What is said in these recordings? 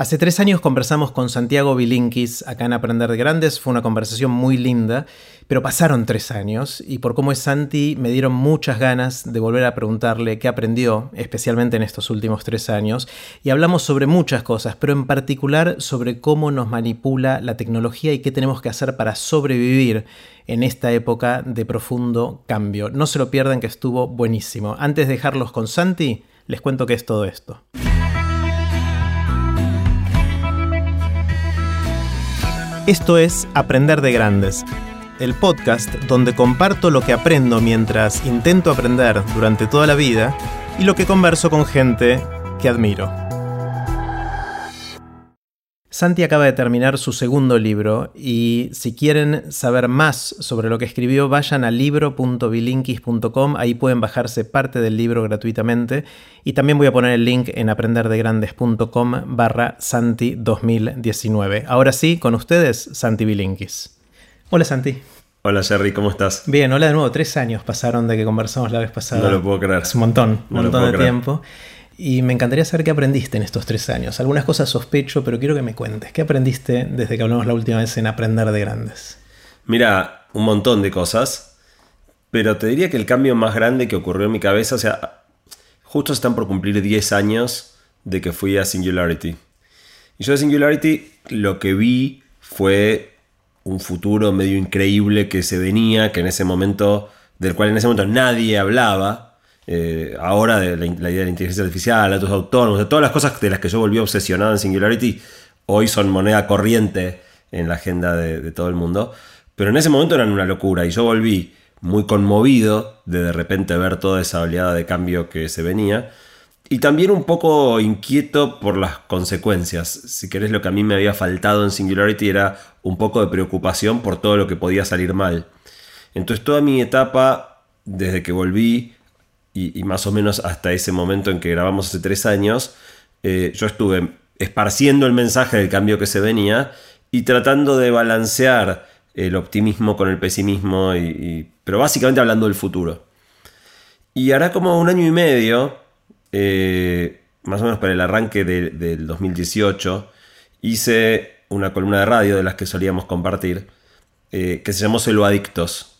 Hace tres años conversamos con Santiago Bilinkis acá en Aprender de Grandes. Fue una conversación muy linda, pero pasaron tres años y por cómo es Santi me dieron muchas ganas de volver a preguntarle qué aprendió, especialmente en estos últimos tres años. Y hablamos sobre muchas cosas, pero en particular sobre cómo nos manipula la tecnología y qué tenemos que hacer para sobrevivir en esta época de profundo cambio. No se lo pierdan que estuvo buenísimo. Antes de dejarlos con Santi, les cuento qué es todo esto. Esto es Aprender de Grandes, el podcast donde comparto lo que aprendo mientras intento aprender durante toda la vida y lo que converso con gente que admiro. Santi acaba de terminar su segundo libro y si quieren saber más sobre lo que escribió vayan a libro.bilinkis.com, ahí pueden bajarse parte del libro gratuitamente y también voy a poner el link en aprenderdegrandes.com barra Santi 2019. Ahora sí, con ustedes, Santi Bilinkis. Hola Santi. Hola Jerry, ¿cómo estás? Bien, hola de nuevo. Tres años pasaron de que conversamos la vez pasada. No lo puedo creer. Es un montón, un montón de tiempo. Y me encantaría saber qué aprendiste en estos tres años. Algunas cosas sospecho, pero quiero que me cuentes. ¿Qué aprendiste desde que hablamos la última vez en Aprender de Grandes? Mira, un montón de cosas. Pero te diría que el cambio más grande que ocurrió en mi cabeza, o sea, justo están por cumplir 10 años de que fui a Singularity. Y yo de Singularity lo que vi fue un futuro medio increíble que se venía, que en ese momento, del cual en ese momento nadie hablaba eh, ahora de la, idea de la inteligencia artificial, datos autónomos, de todas las cosas de las que yo volví obsesionado en Singularity, hoy son moneda corriente en la agenda de, todo el mundo. Pero en ese momento eran una locura y yo volví muy conmovido de de repente ver toda esa oleada de cambio que se venía. Y también un poco inquieto por las consecuencias. Si querés, lo que a mí me había faltado en Singularity era un poco de preocupación por todo lo que podía salir mal. Entonces toda mi etapa, desde que volví, y, más o menos hasta ese momento en que grabamos hace tres años, eh, yo estuve esparciendo el mensaje del cambio que se venía y tratando de balancear el optimismo con el pesimismo, y, pero básicamente hablando del futuro. Y hará como un año y medio, eh, más o menos para el arranque del 2018, hice una columna de radio de las que solíamos compartir, eh, que se llamó Celo Adictos,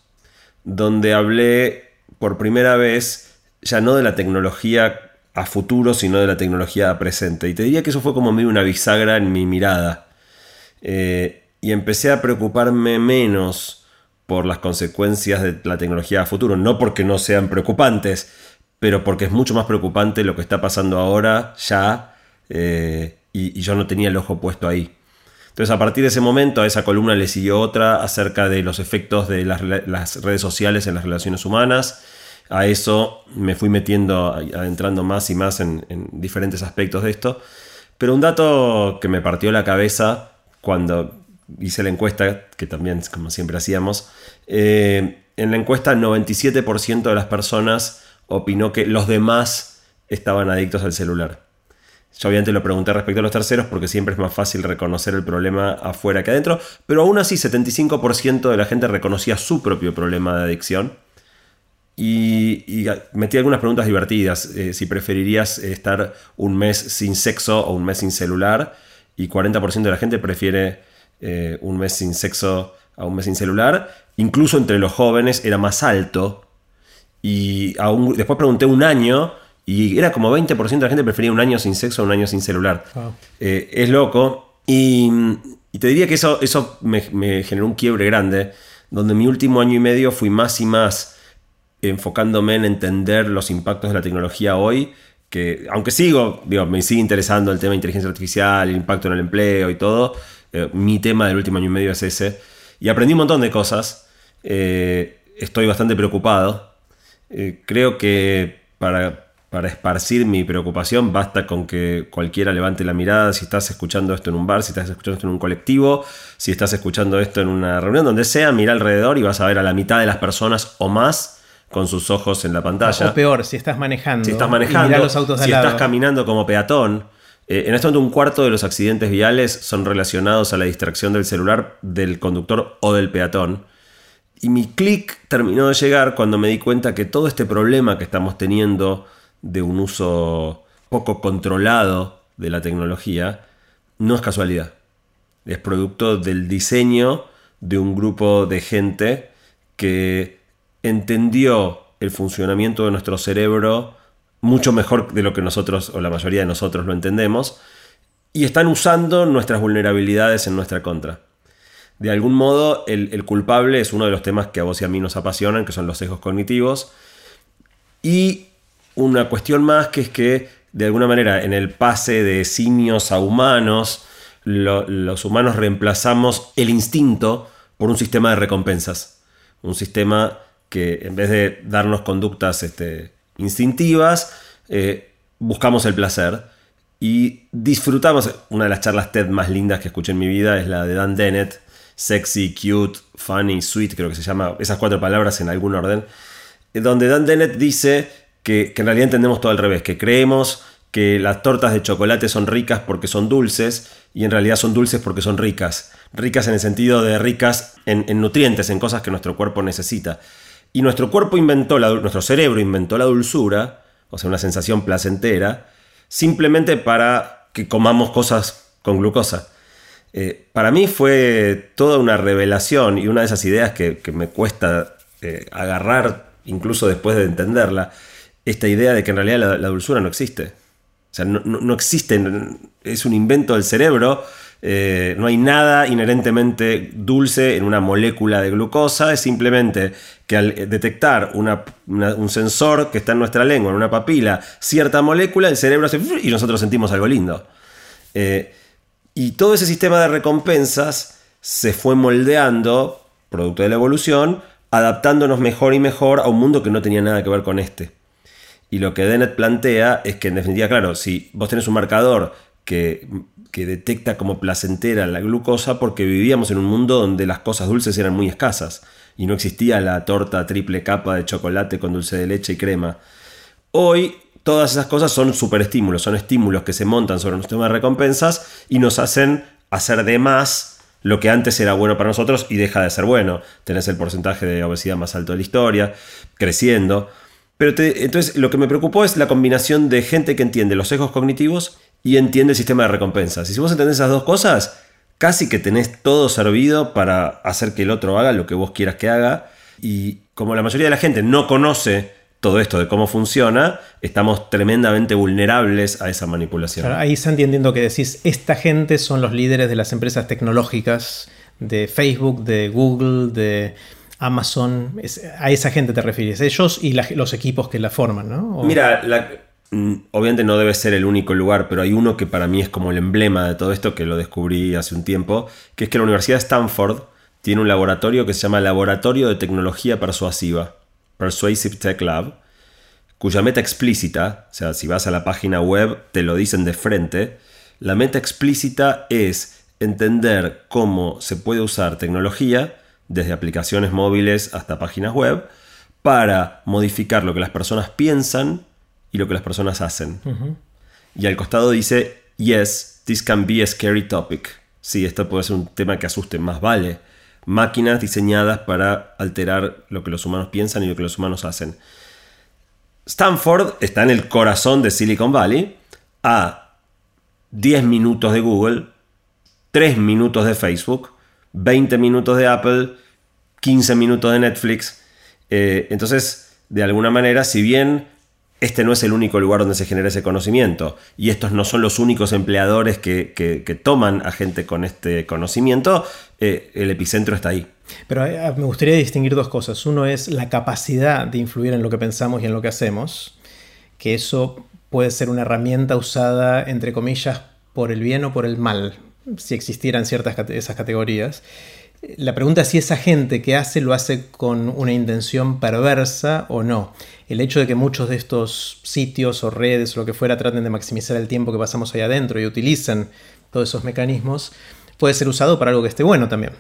donde hablé por primera vez ya no de la tecnología a futuro, sino de la tecnología a presente. Y te diría que eso fue como una bisagra en mi mirada. Eh, y empecé a preocuparme menos por las consecuencias de la tecnología a futuro. No porque no sean preocupantes, pero porque es mucho más preocupante lo que está pasando ahora, ya, eh, y, yo no tenía el ojo puesto ahí. Entonces, a partir de ese momento, a esa columna le siguió otra acerca de los efectos de las redes sociales en las relaciones humanas a eso me fui metiendo, adentrando más y más en, diferentes aspectos de esto. Pero un dato que me partió la cabeza cuando hice la encuesta, que también como siempre hacíamos, eh, en la encuesta el 97% de las personas opinó que los demás estaban adictos al celular. Yo obviamente lo pregunté respecto a los terceros porque siempre es más fácil reconocer el problema afuera que adentro, pero aún así 75% de la gente reconocía su propio problema de adicción y, metí algunas preguntas divertidas. Eh, si preferirías estar un mes sin sexo o un mes sin celular. Y 40% de la gente prefiere eh, un mes sin sexo a un mes sin celular. Incluso entre los jóvenes era más alto. Y después pregunté un año y era como 20% de la gente prefería un año sin sexo a un año sin celular. Eh, es loco. Y, te diría que eso, eso me, me generó un quiebre grande, donde mi último año y medio fui más y más enfocándome en entender los impactos de la tecnología hoy, que aunque sigo, digo, me sigue interesando el tema de inteligencia artificial, el impacto en el empleo y todo, eh, mi tema del último año y medio es ese. Y aprendí un montón de cosas, eh, estoy bastante preocupado, eh, creo que para, para esparcir mi preocupación basta con que cualquiera levante la mirada si estás escuchando esto en un bar, si estás escuchando esto en un colectivo, si estás escuchando esto en una reunión, donde sea, mira alrededor y vas a ver a la mitad de las personas o más con sus ojos en la pantalla. O peor, si estás manejando. Si estás manejando, los autos si estás caminando como peatón. Eh, en este momento un cuarto de los accidentes viales son relacionados a la distracción del celular del conductor o del peatón. Y mi clic terminó de llegar cuando me di cuenta que todo este problema que estamos teniendo de un uso poco controlado de la tecnología no es casualidad. Es producto del diseño de un grupo de gente que entendió el funcionamiento de nuestro cerebro mucho mejor de lo que nosotros o la mayoría de nosotros lo entendemos y están usando nuestras vulnerabilidades en nuestra contra. De algún modo, el, culpable es uno de los temas que a vos y a mí nos apasionan, que son los sesgos cognitivos. Y una cuestión más que es que, de alguna manera, en el pase de simios a humanos, los humanos reemplazamos el instinto por un sistema de recompensas. Un sistema que en vez de darnos conductas este, instintivas, eh, buscamos el placer y disfrutamos. Una de las charlas TED más lindas que escuché en mi vida es la de Dan Dennett, sexy, cute, funny, sweet, creo que se llama, esas cuatro palabras en algún orden, eh, donde Dan Dennett dice que, que en realidad entendemos todo al revés, que creemos que las tortas de chocolate son ricas porque son dulces y en realidad son dulces porque son ricas. Ricas en el sentido de ricas en, en nutrientes, en cosas que nuestro cuerpo necesita. Y nuestro cuerpo inventó, nuestro cerebro inventó la dulzura, o sea, una sensación placentera, simplemente para que comamos cosas con glucosa. Eh, para mí fue toda una revelación y una de esas ideas que, me cuesta eh, agarrar, incluso después de entenderla, esta idea de que en realidad la, dulzura no existe. O sea, no, no, existe, es un invento del cerebro eh, no hay nada inherentemente dulce en una molécula de glucosa, es simplemente que al detectar un sensor que está en nuestra lengua, en una papila, cierta molécula, el cerebro hace y nosotros sentimos algo lindo. Eh, y todo ese sistema de recompensas se fue moldeando, producto de la evolución, adaptándonos mejor y mejor a un mundo que no tenía nada que ver con este. Y lo que Dennett plantea es que en definitiva, claro, si vos tenés un marcador que que detecta como placentera la glucosa porque vivíamos en un mundo donde las cosas dulces eran muy escasas y no existía la torta triple capa de chocolate con dulce de leche y crema. Hoy todas esas cosas son superestímulos, son estímulos que se montan sobre nuestro sistema de recompensas y nos hacen hacer de más lo que antes era bueno para nosotros y deja de ser bueno. Tenés el porcentaje de obesidad más alto de la historia, creciendo. Pero entonces lo que me preocupó es la combinación de gente que entiende los sesgos cognitivos y entiende el sistema de recompensas. Y si vos entendés esas dos cosas, casi que tenés todo servido para hacer que el otro haga lo que vos quieras que haga. Y como la mayoría de la gente no conoce todo esto de cómo funciona, estamos tremendamente vulnerables a esa manipulación. ahí está entendiendo que decís, esta gente son los líderes de las empresas tecnológicas, de Facebook, de Google, de Amazon. a esa gente te refieres, ellos y los equipos que la forman, ¿no? Mira, la, obviamente no debe ser el único lugar, pero hay uno que para mí es como el emblema de todo esto, que lo descubrí hace un tiempo, que es que la Universidad de Stanford tiene un laboratorio que se llama Laboratorio de Tecnología Persuasiva, Persuasive Tech Lab, cuya meta explícita, o sea, si vas a la página web te lo dicen de frente, la meta explícita es entender cómo se puede usar tecnología, desde aplicaciones móviles hasta páginas web, para modificar lo que las personas piensan y lo que las personas hacen. Y al costado dice, yes, this can be a scary topic. Sí, esto puede ser un tema que asuste, más vale. Máquinas diseñadas para alterar lo que los humanos piensan y lo que los humanos hacen. Stanford está en el corazón de Silicon Valley, a 10 minutos de Google, 3 minutos de Facebook, 20 minutos de Apple, 15 minutos de Netflix. Eh, entonces, de alguna manera, si bien este no es el único lugar donde se genera ese conocimiento y estos no son los únicos empleadores que, toman a gente con este conocimiento, eh, el epicentro está ahí. Pero eh, me gustaría distinguir dos cosas. Uno es la capacidad de influir en lo que pensamos y en lo que hacemos, que eso puede ser una herramienta usada, entre comillas, por el bien o por el mal, si existieran ciertas esas categorías. La pregunta es si esa gente que hace lo hace con una intención perversa o no. El hecho de que muchos de estos sitios o redes o lo que fuera traten de maximizar el tiempo que pasamos ahí adentro y utilicen todos esos mecanismos puede ser usado para algo que esté bueno también.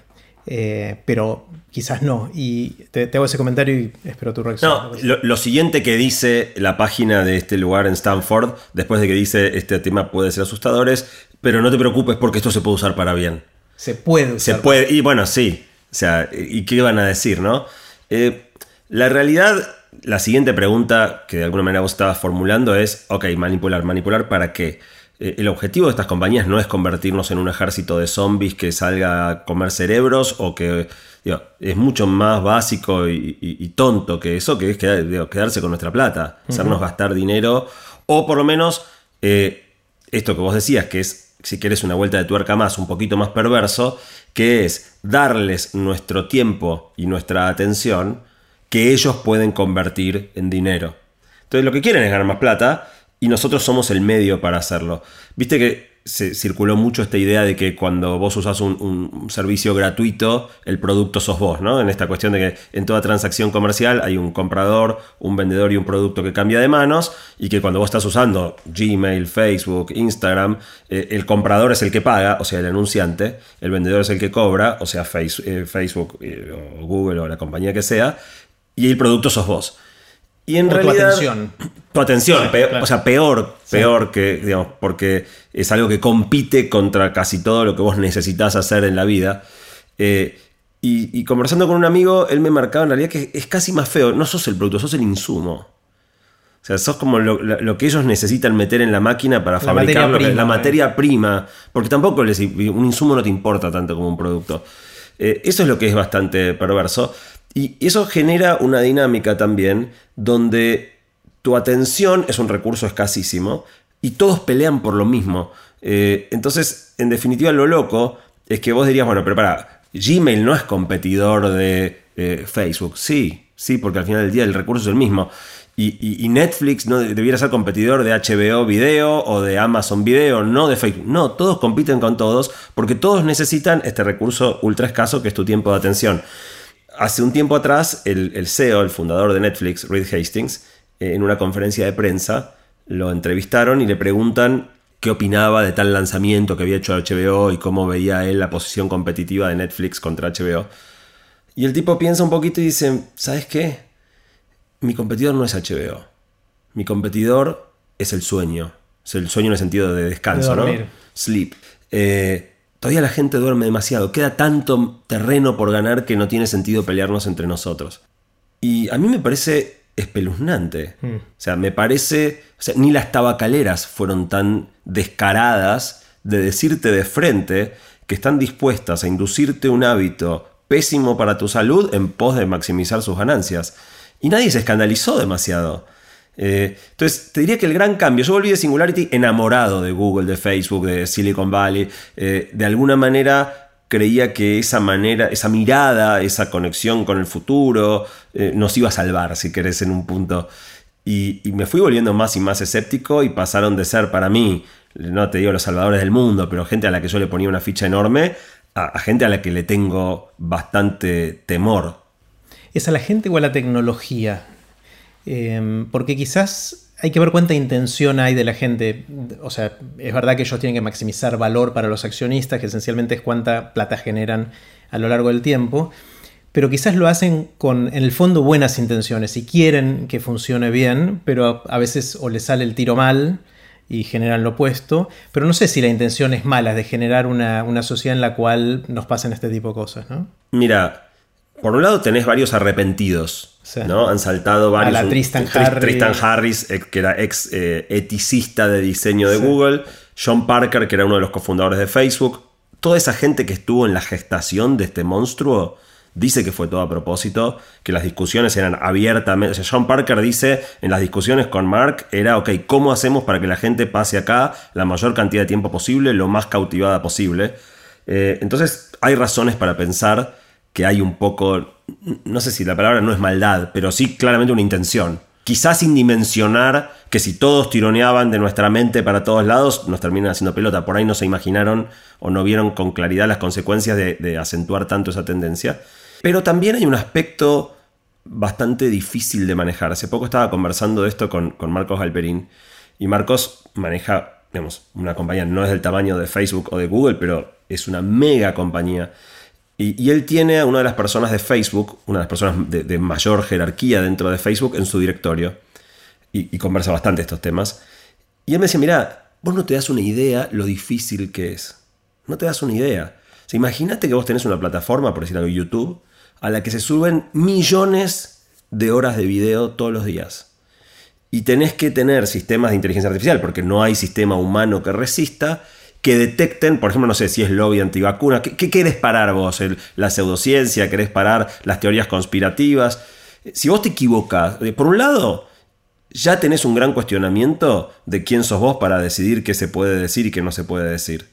Eh, pero quizás no. Y te, hago ese comentario y espero tu reacción. No, lo, siguiente que dice la página de este lugar en Stanford, después de que dice este tema puede ser asustador, es, pero no te preocupes porque esto se puede usar para bien. Se puede usar. Se puede, y bueno, sí. O sea, ¿y qué van a decir, no? Eh, la realidad, la siguiente pregunta que de alguna manera vos estabas formulando es, ok, manipular, manipular para qué? Eh, el objetivo de estas compañías no es convertirnos en un ejército de zombies que salga a comer cerebros o que es mucho más básico y, tonto que eso, que es quedarse con nuestra plata, hacernos gastar dinero o por lo menos eh, esto que vos decías, que es, si quieres una vuelta de tuerca más, un poquito más perverso, que es darles nuestro tiempo y nuestra atención que ellos pueden convertir en dinero. Entonces lo que quieren es ganar más plata y nosotros somos el medio para hacerlo. Viste que se circuló mucho esta idea de que cuando vos usás un, servicio gratuito, el producto sos vos, ¿no? En esta cuestión de que en toda transacción comercial hay un comprador, un vendedor y un producto que cambia de manos, y que cuando vos estás usando Gmail, Facebook, Instagram, eh, el comprador es el que paga, o sea, el anunciante, el vendedor es el que cobra, o sea, eh, Facebook eh, o Google o la compañía que sea, y el producto sos vos. Y en realidad. Tu atención. Tu atención, o sea, peor, peor que, digamos, porque es algo que compite contra casi todo lo que vos necesitas hacer en la vida. Eh, y, conversando con un amigo, él me marcaba en realidad que es casi más feo. No sos el producto, sos el insumo. O sea, sos como lo, que ellos necesitan meter en la máquina para fabricar la materia prima. Porque tampoco les, un insumo no te importa tanto como un producto. Eh, eso es lo que es bastante perverso. Y eso genera una dinámica también donde tu atención es un recurso escasísimo y todos pelean por lo mismo. Eh, entonces, en definitiva, lo loco es que vos dirías, bueno, pero para, Gmail no es competidor de eh, Facebook. Sí, sí, porque al final del día el recurso es el mismo. Y, Netflix no debiera ser competidor de HBO Video o de Amazon Video, no de Facebook. No, todos compiten con todos porque todos necesitan este recurso ultra escaso que es tu tiempo de atención. Hace un tiempo atrás, el, CEO, el fundador de Netflix, Reed Hastings, eh, en una conferencia de prensa, lo entrevistaron y le preguntan qué opinaba de tal lanzamiento que había hecho HBO y cómo veía él la posición competitiva de Netflix contra HBO. Y el tipo piensa un poquito y dice, ¿sabes qué? Mi competidor no es HBO. Mi competidor es el sueño. Es el sueño en el sentido de descanso, ¿no? Sleep. Eh, Todavía la gente duerme demasiado, queda tanto terreno por ganar que no tiene sentido pelearnos entre nosotros. Y a mí me parece espeluznante. Hmm. O sea, me parece, o sea, ni las tabacaleras fueron tan descaradas de decirte de frente que están dispuestas a inducirte un hábito pésimo para tu salud en pos de maximizar sus ganancias. Y nadie se escandalizó demasiado. Eh, entonces, te diría que el gran cambio, yo volví de Singularity enamorado de Google, de Facebook, de Silicon Valley, eh, de alguna manera creía que esa manera, esa mirada, esa conexión con el futuro eh, nos iba a salvar, si querés, en un punto. Y, me fui volviendo más y más escéptico y pasaron de ser para mí, no te digo los salvadores del mundo, pero gente a la que yo le ponía una ficha enorme, a gente a la que le tengo bastante temor. ¿Es a la gente o a la tecnología? Em, porque quizás hay que ver cuánta intención hay de la gente. O sea, es verdad que ellos tienen que maximizar valor para los accionistas, que esencialmente es cuánta plata generan a lo largo del tiempo. Pero quizás lo hacen con, en el fondo, buenas intenciones y quieren que funcione bien, pero a veces o les sale el tiro mal y generan lo opuesto. Pero no sé si la intención es mala, de generar una, una sociedad en la cual nos pasen este tipo de cosas, ¿no? Mira, por un lado tenés varios arrepentidos, ¿no? Han saltado varios. A la Tristan Harris. Tristan Harris, eh, que era ex eh, eticista de diseño de Google. John Parker, que era uno de los cofundadores de Facebook. Toda esa gente que estuvo en la gestación de este monstruo dice que fue todo a propósito, que las discusiones eran abiertamente. O sea, John Parker dice en las discusiones con Mark era, ok, ¿cómo hacemos para que la gente pase acá la mayor cantidad de tiempo posible, lo más cautivada posible? Eh, entonces, hay razones para pensar hay un poco, no sé si la palabra no es maldad, pero sí claramente una intención. Quizás sin dimensionar que si todos tironeaban de nuestra mente para todos lados, nos terminan haciendo pelota. Por ahí no se imaginaron o no vieron con claridad las consecuencias de, acentuar tanto esa tendencia. Pero también hay un aspecto bastante difícil de manejar. Hace poco estaba conversando de esto con, con Marcos Galperín y Marcos maneja, digamos, una compañía, no es del tamaño de Facebook o de Google, pero es una mega compañía y, él tiene a una de las personas de Facebook, una de las personas de, mayor jerarquía dentro de Facebook en su directorio. Y, conversa bastante estos temas. Y él me decía, mira, vos no te das una idea lo difícil que es. No te das una idea. Imagínate que vos tenés una plataforma, por decir algo, YouTube, a la que se suben millones de horas de video todos los días. y tenés que tener sistemas de inteligencia artificial, porque no hay sistema humano que resista, que detecten, por ejemplo, no sé si es lobby antivacuna, ¿qué, qué querés parar vos? ¿La pseudociencia? ¿Querés parar las teorías conspirativas? Si vos te equivocas, eh, por un lado, ya tenés un gran cuestionamiento de quién sos vos para decidir qué se puede decir y qué no se puede decir.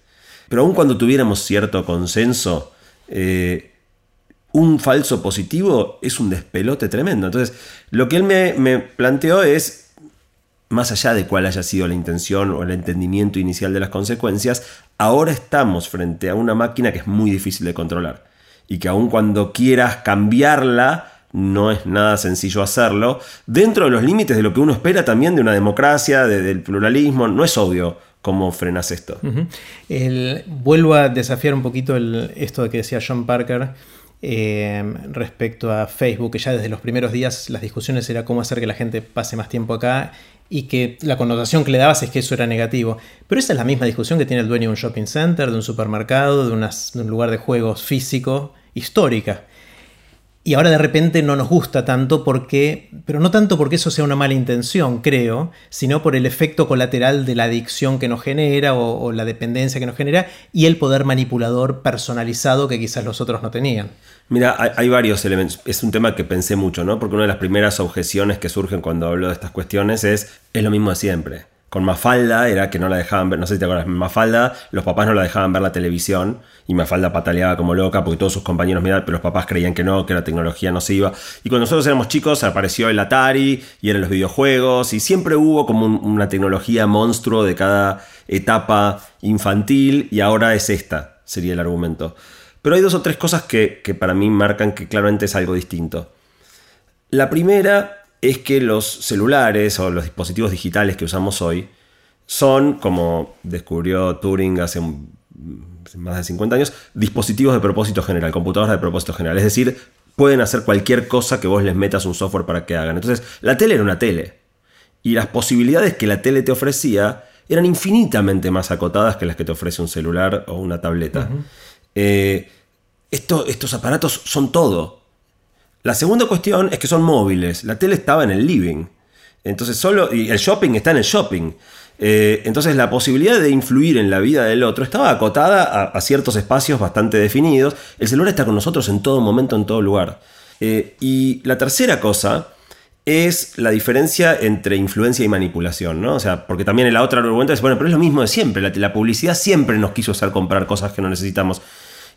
Pero aun cuando tuviéramos cierto consenso, eh, un falso positivo es un despelote tremendo. Entonces, lo que él me, me planteó es más allá de cuál haya sido la intención o el entendimiento inicial de las consecuencias, ahora estamos frente a una máquina que es muy difícil de controlar y que aun cuando quieras cambiarla, no es nada sencillo hacerlo, dentro de los límites de lo que uno espera también de una democracia, del pluralismo, no es obvio cómo frenas esto. vuelvo a desafiar un poquito esto de que decía John Parker eh, respecto a Facebook, que ya desde los primeros días las discusiones era cómo hacer que la gente pase más tiempo acá y que la connotación que le dabas es que eso era negativo. Pero esa es la misma discusión que tiene el dueño de un shopping center, de un supermercado, de, un lugar de juegos físico, histórica. Y ahora de repente no nos gusta tanto porque, pero no tanto porque eso sea una mala intención, creo, sino por el efecto colateral de la adicción que nos genera o, la dependencia que nos genera y el poder manipulador personalizado que quizás los otros no tenían. Mira, hay, varios elementos. Es un tema que pensé mucho, ¿no? Porque una de las primeras objeciones que surgen cuando hablo de estas cuestiones es, es lo mismo de siempre con Mafalda era que no la dejaban ver, no sé si te acuerdas, Mafalda, los papás no la dejaban ver la televisión y Mafalda pataleaba como loca porque todos sus compañeros miraban, pero los papás creían que no, que la tecnología no se iba. Y cuando nosotros éramos chicos apareció el Atari y eran los videojuegos y siempre hubo como una tecnología monstruo de cada etapa infantil y ahora es esta, sería el argumento. Pero hay dos o tres cosas que, que para mí marcan que claramente es algo distinto. La primera es que los celulares o los dispositivos digitales que usamos hoy son, como descubrió Turing hace más de 50 años, dispositivos de propósito general, computadoras de propósito general. Es decir, pueden hacer cualquier cosa que vos les metas un software para que hagan. Entonces, la tele era una tele. Y las posibilidades que la tele te ofrecía eran infinitamente más acotadas que las que te ofrece un celular o una tableta. Eh, estos aparatos son todo. La segunda cuestión es que son móviles. La tele estaba en el living. Entonces solo. Y el shopping está en el shopping. Eh, entonces la posibilidad de influir en la vida del otro estaba acotada a, ciertos espacios bastante definidos. El celular está con nosotros en todo momento, en todo lugar. Eh, y la tercera cosa es la diferencia entre influencia y manipulación, ¿no? O sea, porque también en la otra argumento es, bueno, pero es lo mismo de siempre. La, la publicidad siempre nos quiso hacer comprar cosas que no necesitamos.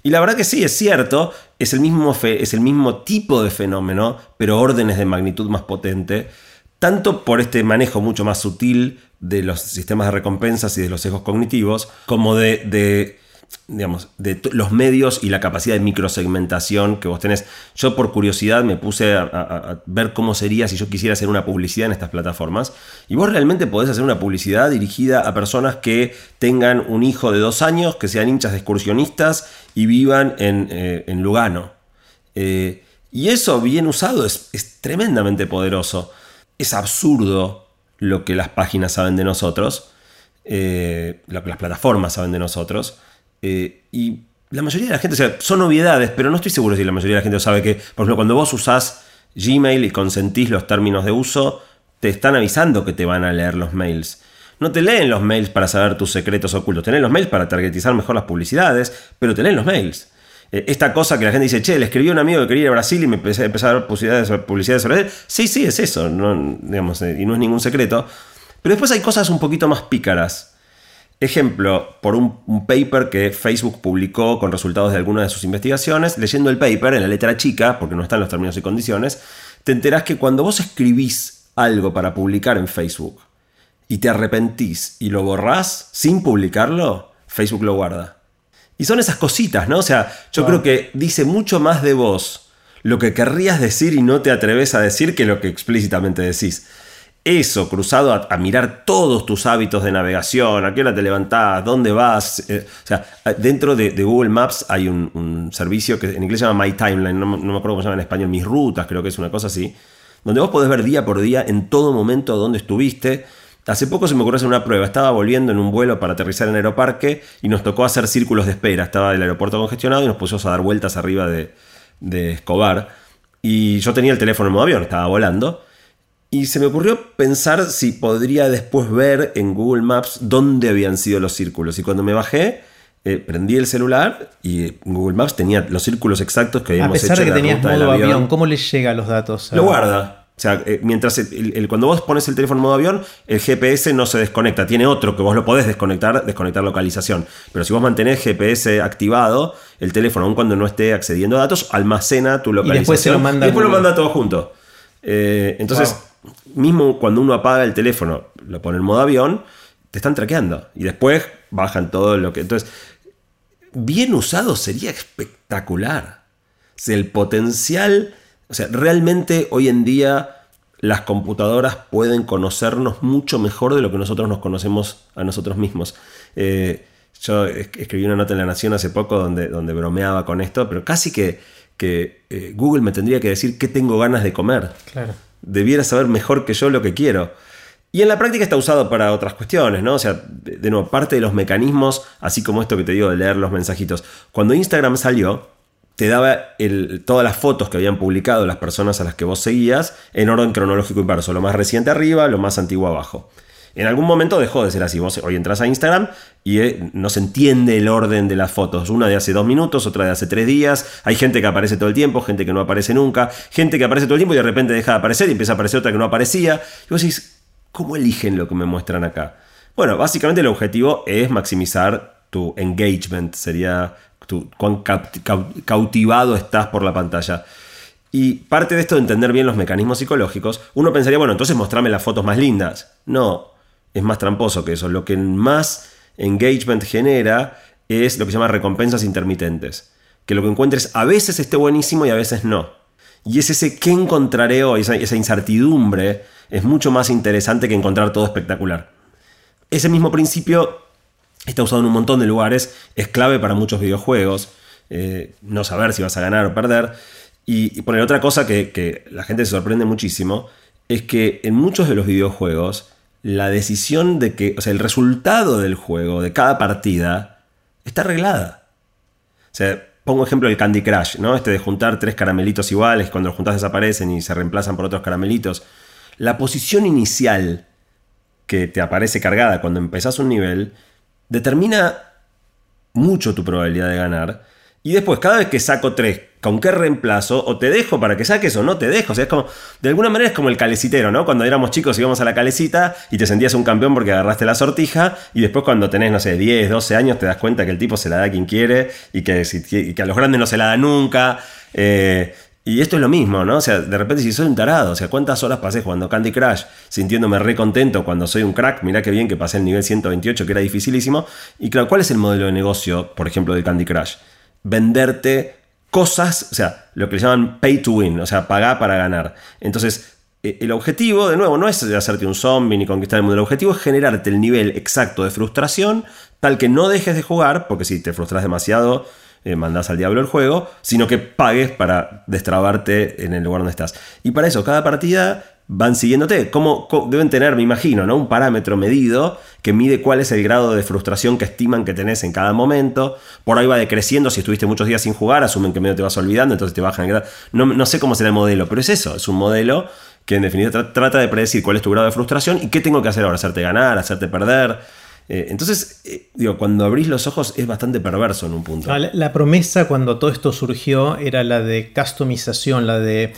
Y la verdad que sí, es cierto, es el mismo, es el mismo tipo de fenómeno, pero órdenes de magnitud más potente, tanto por este manejo mucho más sutil de los sistemas de recompensas y de los sesgos cognitivos, como de digamos, de los medios y la capacidad de microsegmentación que vos tenés. Yo por curiosidad me puse a, ver cómo sería si yo quisiera hacer una publicidad en estas plataformas. Y vos realmente podés hacer una publicidad dirigida a personas que tengan un hijo de dos años, que sean hinchas de excursionistas y vivan en, eh, Lugano. Eh, y eso bien usado es, tremendamente poderoso. Es absurdo lo que las páginas saben de nosotros, eh, lo que las plataformas saben de nosotros. Eh, y la mayoría de la gente, o sea, son obviedades, pero no estoy seguro si la mayoría de la gente sabe que, por ejemplo, cuando vos usás Gmail y consentís los términos de uso, te están avisando que te van a leer los mails. No te leen los mails para saber tus secretos ocultos, te leen los mails para targetizar mejor las publicidades, pero te leen los mails. Eh, esta cosa que la gente dice, che, le escribí a un amigo que quería ir a Brasil y me empecé, a ver publicidades, publicidades sobre él. Sí, sí, es eso, digamos, eh, y no es ningún secreto. Pero después hay cosas un poquito más pícaras. Ejemplo, por un, paper que Facebook publicó con resultados de alguna de sus investigaciones, leyendo el paper en la letra chica, porque no están los términos y condiciones, te enterás que cuando vos escribís algo para publicar en Facebook y te arrepentís y lo borrás sin publicarlo, Facebook lo guarda. Y son esas cositas, ¿no? O sea, yo creo que dice mucho más de vos lo que querrías decir y no te atreves a decir que lo que explícitamente decís eso cruzado a, mirar todos tus hábitos de navegación, a qué hora te levantás, dónde vas. Eh, o sea, dentro de, Google Maps hay un, servicio que en inglés se llama My Timeline, no, me acuerdo cómo se llama en español, mis rutas, creo que es una cosa así, donde vos podés ver día por día en todo momento dónde estuviste. Hace poco se me ocurrió hacer una prueba. Estaba volviendo en un vuelo para aterrizar en Aeroparque y nos tocó hacer círculos de espera. Estaba el aeropuerto congestionado y nos pusimos a dar vueltas arriba de, de Escobar. Y yo tenía el teléfono en modo avión, estaba volando. Y se me ocurrió pensar si podría después ver en Google Maps dónde habían sido los círculos. Y cuando me bajé, eh, prendí el celular y Google Maps tenía los círculos exactos que habíamos hecho. A pesar de que tenías modo avión. ¿cómo le llega los datos? Lo guarda. O sea, eh, mientras el, cuando vos pones el teléfono en modo avión, el GPS no se desconecta. Tiene otro que vos lo podés desconectar, desconectar localización. Pero si vos mantenés GPS activado, el teléfono, aun cuando no esté accediendo a datos, almacena tu localización. Y después se lo manda. Y después lo manda todo junto. Eh, entonces, mismo cuando uno apaga el teléfono, lo pone en modo avión, te están traqueando. Y después bajan todo lo que. Entonces, bien usado sería espectacular. El potencial. O sea, realmente hoy en día las computadoras pueden conocernos mucho mejor de lo que nosotros nos conocemos a nosotros mismos. Eh, yo escribí una nota en La Nación hace poco donde, donde bromeaba con esto, pero casi que, que eh, Google me tendría que decir qué tengo ganas de comer. Claro debiera saber mejor que yo lo que quiero. Y en la práctica está usado para otras cuestiones, ¿no? O sea, de, nuevo, parte de los mecanismos, así como esto que te digo de leer los mensajitos. Cuando Instagram salió, te daba todas las fotos que habían publicado las personas a las que vos seguías en orden cronológico inverso, lo más reciente arriba, lo más antiguo abajo. En algún momento dejó de ser así. Vos hoy entras a Instagram y eh, no se entiende el orden de las fotos. Una de hace dos minutos, otra de hace tres días. Hay gente que aparece todo el tiempo, gente que no aparece nunca, gente que aparece todo el tiempo y de repente deja de aparecer y empieza a aparecer otra que no aparecía. Y vos decís, ¿cómo eligen lo que me muestran acá? Bueno, básicamente el objetivo es maximizar tu engagement, sería tu, cuán cautivado estás por la pantalla. Y parte de esto de entender bien los mecanismos psicológicos, uno pensaría, bueno, entonces mostrame las fotos más lindas. No, es más tramposo que eso. Lo que más engagement genera es lo que se llama recompensas intermitentes. Que lo que encuentres a veces esté buenísimo y a veces no. Y es ese que encontraré hoy, esa, esa incertidumbre, es mucho más interesante que encontrar todo espectacular. Ese mismo principio está usado en un montón de lugares, es clave para muchos videojuegos, eh, no saber si vas a ganar o perder. Y, poner otra cosa que, que la gente se sorprende muchísimo, es que en muchos de los videojuegos la decisión de que, o sea, el resultado del juego, de cada partida, está arreglada. O sea, pongo ejemplo el Candy Crush, ¿no? Este de juntar tres caramelitos iguales, cuando los juntas desaparecen y se reemplazan por otros caramelitos. La posición inicial que te aparece cargada cuando empezás un nivel determina mucho tu probabilidad de ganar. Y después, cada vez que saco tres ¿Con qué reemplazo? O te dejo para que saques o no te dejo. O sea, es como, de alguna manera es como el calecitero, ¿no? Cuando éramos chicos íbamos a la calecita y te sentías un campeón porque agarraste la sortija y después cuando tenés, no sé, 10, 12 años te das cuenta que el tipo se la da a quien quiere y que, a los grandes no se la da nunca. Eh, y esto es lo mismo, ¿no? O sea, de repente si soy un tarado, o sea, ¿cuántas horas pasé jugando Candy Crush sintiéndome re contento cuando soy un crack? Mirá qué bien que pasé el nivel 128, que era dificilísimo. Y claro, ¿cuál es el modelo de negocio, por ejemplo, del Candy Crush? Venderte cosas, o sea, lo que le llaman pay to win, o sea, pagar para ganar. Entonces, eh, el objetivo, de nuevo, no es hacerte un zombie ni conquistar el mundo, el objetivo es generarte el nivel exacto de frustración, tal que no dejes de jugar, porque si te frustras demasiado, eh, mandas al diablo el juego, sino que pagues para destrabarte en el lugar donde estás. Y para eso, cada partida van siguiéndote. ¿Cómo, deben tener, me imagino, ¿no? un parámetro medido que mide cuál es el grado de frustración que estiman que tenés en cada momento. Por ahí va decreciendo. Si estuviste muchos días sin jugar, asumen que medio te vas olvidando, entonces te bajan. No, no sé cómo será el modelo, pero es eso. Es un modelo que en definitiva trata de predecir cuál es tu grado de frustración y qué tengo que hacer ahora. Hacerte ganar, hacerte perder. Eh, entonces, eh, digo, cuando abrís los ojos es bastante perverso en un punto. Ah, la promesa cuando todo esto surgió era la de customización, la de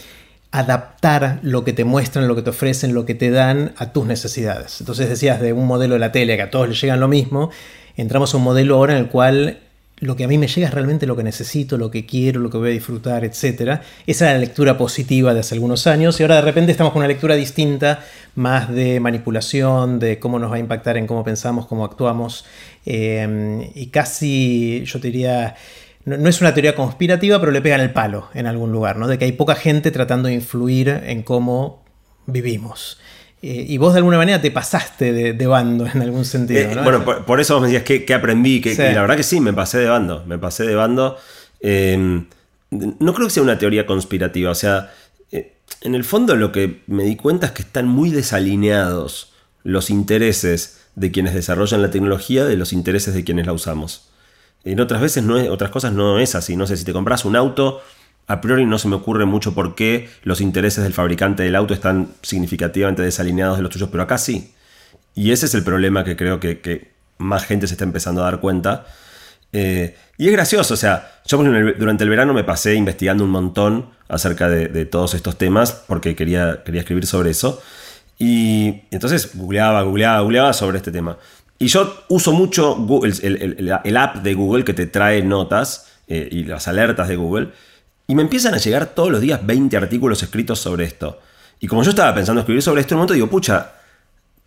adaptar lo que te muestran, lo que te ofrecen, lo que te dan a tus necesidades. Entonces decías de un modelo de la tele que a todos les llegan lo mismo, entramos a un modelo ahora en el cual lo que a mí me llega es realmente lo que necesito, lo que quiero, lo que voy a disfrutar, etc. Esa era la lectura positiva de hace algunos años y ahora de repente estamos con una lectura distinta, más de manipulación, de cómo nos va a impactar en cómo pensamos, cómo actuamos eh, y casi, yo te diría, no, es una teoría conspirativa, pero le pegan el palo en algún lugar, ¿no? De que hay poca gente tratando de influir en cómo vivimos. Eh, y vos de alguna manera te pasaste de, bando en algún sentido. Eh, bueno, por, eso vos me decías que, aprendí, que, la verdad que sí, me pasé de bando, me pasé de bando. Em, no creo que sea una teoría conspirativa, o sea, eh, en el fondo lo que me di cuenta es que están muy desalineados los intereses de quienes desarrollan la tecnología de los intereses de quienes la usamos. En otras veces, no es, otras cosas no es así. No sé, si te compras un auto, a priori no se me ocurre mucho por qué los intereses del fabricante del auto están significativamente desalineados de los tuyos, pero acá sí. Y ese es el problema que creo que, más gente se está empezando a dar cuenta. Eh, y es gracioso, o sea, yo durante el verano me pasé investigando un montón acerca de, todos estos temas porque quería, quería escribir sobre eso. Y entonces googleaba, googleaba, googleaba sobre este tema. Y yo uso mucho el, app de Google que te trae notas eh, y las alertas de Google. Y me empiezan a llegar todos los días 20 artículos escritos sobre esto. Y como yo estaba pensando escribir sobre esto en un momento, digo, pucha,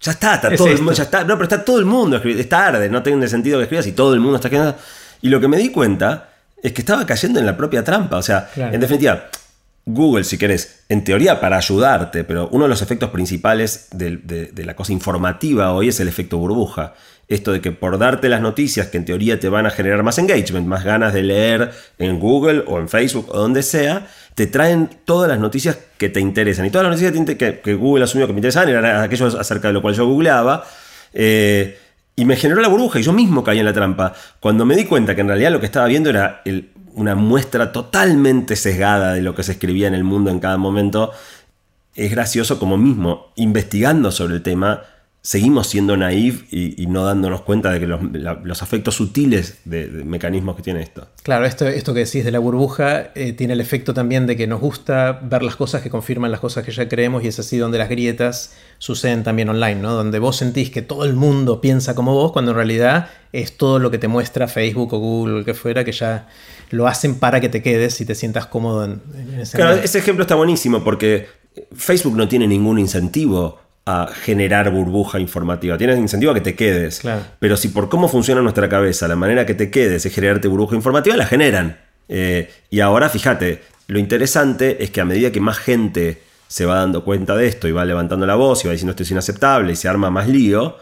ya está, está todo el mundo, ya está, no, pero está todo el mundo escribiendo, es tarde, no tiene sentido que escribas y todo el mundo está escribiendo. Y lo que me di cuenta es que estaba cayendo en la propia trampa. O sea, en definitiva, Google, si querés, en teoría para ayudarte, pero uno de los efectos principales de, la cosa informativa hoy es el efecto burbuja. Esto de que por darte las noticias que en teoría te van a generar más engagement, más ganas de leer en Google o en Facebook o donde sea, te traen todas las noticias que te interesan. Y todas las noticias que, que Google asumió que me interesaban eran aquellos acerca de lo cual yo googleaba. Eh, y me generó la burbuja y yo mismo caí en la trampa. Cuando me di cuenta que en realidad lo que estaba viendo era una muestra totalmente sesgada de lo que se escribía en el mundo en cada momento, es gracioso como mismo, investigando sobre el tema, seguimos siendo naif y, no dándonos cuenta de que los, los afectos sutiles de, mecanismos que tiene esto. Claro, esto, esto que decís de la burbuja eh, tiene el efecto también de que nos gusta ver las cosas que confirman las cosas que ya creemos y es así donde las grietas suceden también online, ¿no? Donde vos sentís que todo el mundo piensa como vos cuando en realidad es todo lo que te muestra Facebook o Google o lo que fuera que ya lo hacen para que te quedes y te sientas cómodo en, ese Claro, ese ejemplo está buenísimo porque Facebook no tiene ningún incentivo a generar burbuja informativa. Tienes incentivo a que te quedes. Pero si por cómo funciona nuestra cabeza, la manera que te quedes es generarte burbuja informativa, la generan. Eh, y ahora fíjate, lo interesante es que a medida que más gente se va dando cuenta de esto y va levantando la voz y va diciendo esto es inaceptable y se arma más lío,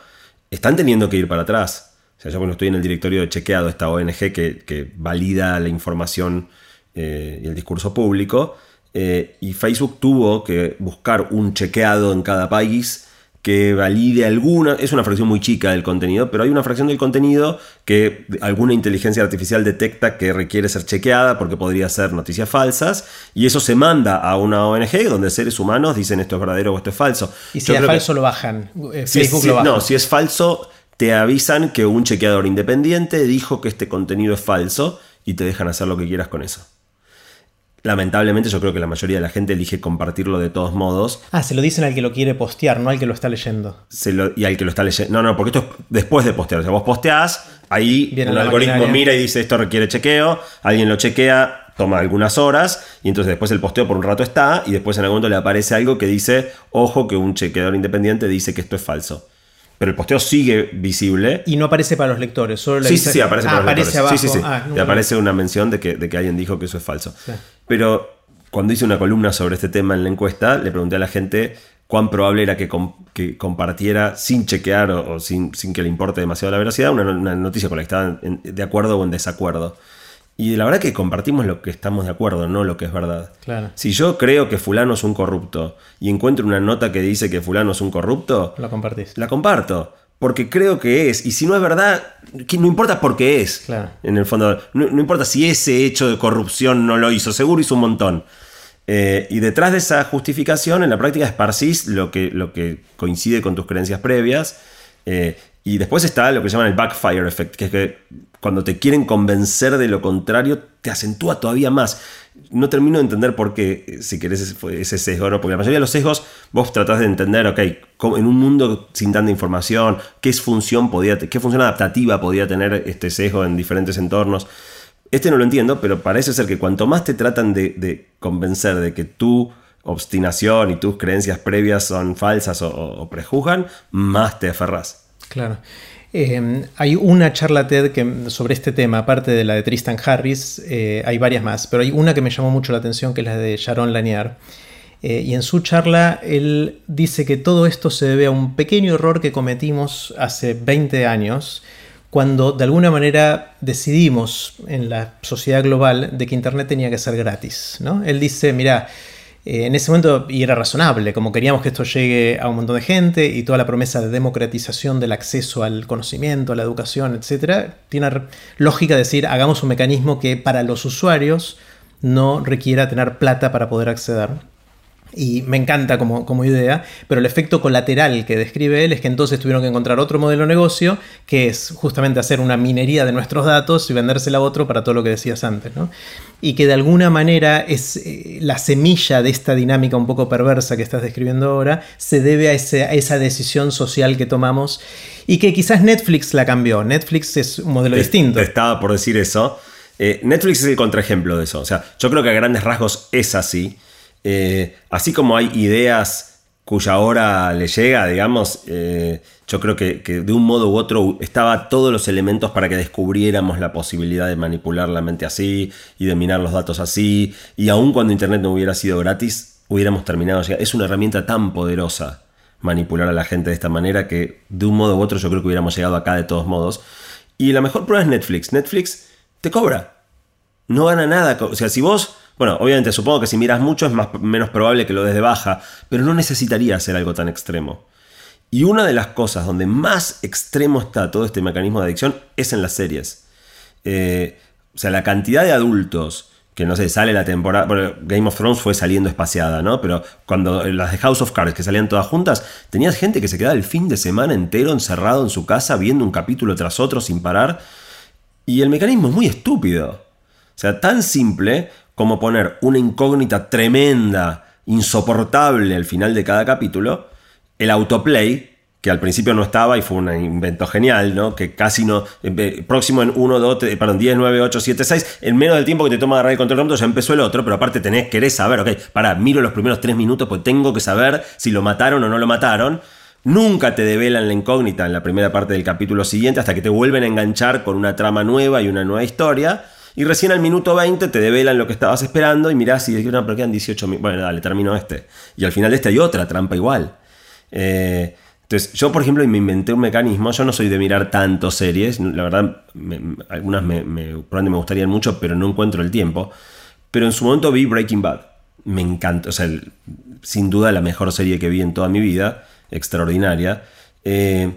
están teniendo que ir para atrás. Sea, yo cuando estoy en el directorio de chequeado, esta ONG que, valida la información eh, y el discurso público, eh, y Facebook tuvo que buscar un chequeado en cada país que valide alguna, es una fracción muy chica del contenido, pero hay una fracción del contenido que alguna inteligencia artificial detecta que requiere ser chequeada porque podría ser noticias falsas, y eso se manda a una ONG donde seres humanos dicen esto es verdadero o esto es falso. Y si es falso lo bajan, eh, Facebook lo baja. No, si es falso te avisan que un chequeador independiente dijo que este contenido es falso y te dejan hacer lo que quieras con eso lamentablemente yo creo que la mayoría de la gente elige compartirlo de todos modos. Ah, se lo dicen al que lo quiere postear, no al que lo está leyendo. y al que lo está leyendo. No, no, porque esto es después de postear. O sea, vos posteás, ahí Viene un algoritmo mira y dice esto requiere chequeo, alguien lo chequea, toma algunas horas y entonces después el posteo por un rato está y después en algún momento le aparece algo que dice, ojo que un chequeador independiente dice que esto es falso pero el posteo sigue visible. Y no aparece para los lectores, solo Sí, sí, sí, aparece para los lectores. Abajo. Sí, sí, sí. Ah, aparece una mención de que, de que, alguien dijo que eso es falso. Pero cuando hice una columna sobre este tema en la encuesta, le pregunté a la gente cuán probable era que, que compartiera sin chequear o, sin, sin, que le importe demasiado la veracidad una, una noticia con la que estaban de acuerdo o en desacuerdo. Y la verdad que compartimos lo que estamos de acuerdo, no lo que es verdad. Claro. Si yo creo que fulano es un corrupto y encuentro una nota que dice que fulano es un corrupto, la compartís. La comparto. Porque creo que es. Y si no es verdad, no importa por qué es. Claro. En el fondo, no, importa si ese hecho de corrupción no lo hizo. Seguro hizo un montón. Eh, y detrás de esa justificación, en la práctica esparcís lo que, lo que coincide con tus creencias previas. Eh, y después está lo que llaman el backfire effect, que es que cuando te quieren convencer de lo contrario, te acentúa todavía más. No termino de entender por qué, si querés, ese sesgo, ¿no? porque la mayoría de los sesgos vos tratás de entender, ok, en un mundo sin tanta información, qué función, podía, qué función adaptativa podía tener este sesgo en diferentes entornos. Este no lo entiendo, pero parece ser que cuanto más te tratan de, convencer de que tu obstinación y tus creencias previas son falsas o, o prejuzgan, más te aferras. Claro. Em, hay una charla TED que, sobre este tema, aparte de la de Tristan Harris, eh, hay varias más, pero hay una que me llamó mucho la atención, que es la de Sharon Lanier. Eh, y en su charla él dice que todo esto se debe a un pequeño error que cometimos hace 20 años, cuando de alguna manera decidimos en la sociedad global de que Internet tenía que ser gratis. ¿no? Él dice, mira, eh, en ese momento, y era razonable, como queríamos que esto llegue a un montón de gente y toda la promesa de democratización del acceso al conocimiento, a la educación, etc., tiene lógica decir, hagamos un mecanismo que para los usuarios no requiera tener plata para poder acceder. Y me encanta como, como, idea, pero el efecto colateral que describe él es que entonces tuvieron que encontrar otro modelo de negocio, que es justamente hacer una minería de nuestros datos y vendérsela a otro para todo lo que decías antes. ¿no? Y que de alguna manera es eh, la semilla de esta dinámica un poco perversa que estás describiendo ahora, se debe a, esa decisión social que tomamos y que quizás Netflix la cambió. Netflix es un modelo distinto. Estaba por decir eso. Eh, Netflix es el contraejemplo de eso. O sea, yo creo que a grandes rasgos es así. Eh, así como hay ideas cuya hora le llega, digamos, eh, yo creo que, de un modo u otro estaba todos los elementos para que descubriéramos la posibilidad de manipular la mente así y de minar los datos así. Y aun cuando Internet no hubiera sido gratis, hubiéramos terminado. Es una herramienta tan poderosa manipular a la gente de esta manera que de un modo u otro yo creo que hubiéramos llegado acá de todos modos. Y la mejor prueba es Netflix. Netflix te cobra. No gana nada. O sea, si vos bueno, obviamente supongo que si miras mucho es más, menos probable que lo des de baja, pero no necesitaría hacer algo tan extremo. Y una de las cosas donde más extremo está todo este mecanismo de adicción es en las series. Eh, o sea, la cantidad de adultos que no sé, sale la temporada. Bueno, Game of Thrones fue saliendo espaciada, ¿no? Pero cuando las de House of Cards, que salían todas juntas, tenías gente que se quedaba el fin de semana entero encerrado en su casa viendo un capítulo tras otro sin parar. Y el mecanismo es muy estúpido. O sea, tan simple como poner una incógnita tremenda, insoportable al final de cada capítulo, el autoplay, que al principio no estaba y fue un invento genial, ¿no? Que casi no. Eh, próximo en 1, 2, perdón, 10, 9, 8, 7, 6. En menos del tiempo que te toma agarrar el control remoto ya empezó el otro, pero aparte tenés, querés saber, ok, para, miro los primeros 3 minutos, pues tengo que saber si lo mataron o no lo mataron. Nunca te develan la incógnita en la primera parte del capítulo siguiente hasta que te vuelven a enganchar con una trama nueva y una nueva historia. Y recién al minuto 20 te develan lo que estabas esperando y mirás y dices, no, pero quedan 18 Bueno, dale, termino este. Y al final de este hay otra trampa igual. Eh, entonces, yo, por ejemplo, me inventé un mecanismo. Yo no soy de mirar tantas series. La verdad, algunas me, me, me gustarían mucho, pero no encuentro el tiempo. Pero en su momento vi Breaking Bad. Me encanta. O sea, sin duda la mejor serie que vi en toda mi vida. Extraordinaria. Eh,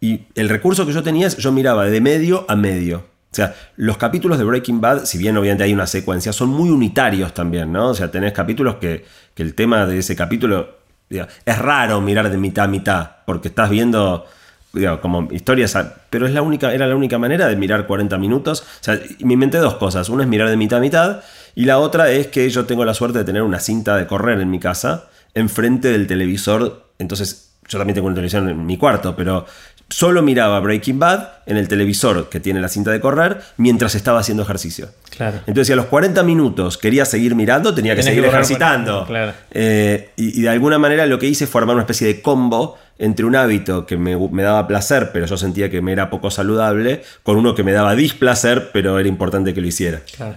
y el recurso que yo tenía es, yo miraba de medio a medio. O sea, los capítulos de Breaking Bad, si bien obviamente hay una secuencia, son muy unitarios también, ¿no? O sea, tenés capítulos que, el tema de ese capítulo es raro mirar de mitad a mitad, porque estás viendo como historias, pero es la única, era la única manera de mirar 40 minutos. O sea, me inventé dos cosas. Una es mirar de mitad a mitad, y la otra es que yo tengo la suerte de tener una cinta de correr en mi casa, enfrente del televisor. Entonces, yo también tengo una televisión en mi cuarto, pero solo miraba Breaking Bad en el televisor que tiene la cinta de correr mientras estaba haciendo ejercicio. Claro. Entonces, si a los 40 minutos quería seguir mirando, tenía que seguir ejercitando. Eh, y, de alguna manera lo que hice fue armar una especie de combo entre un hábito que me, daba placer, pero yo sentía que me era poco saludable, con uno que me daba displacer, pero era importante que lo hiciera. Claro.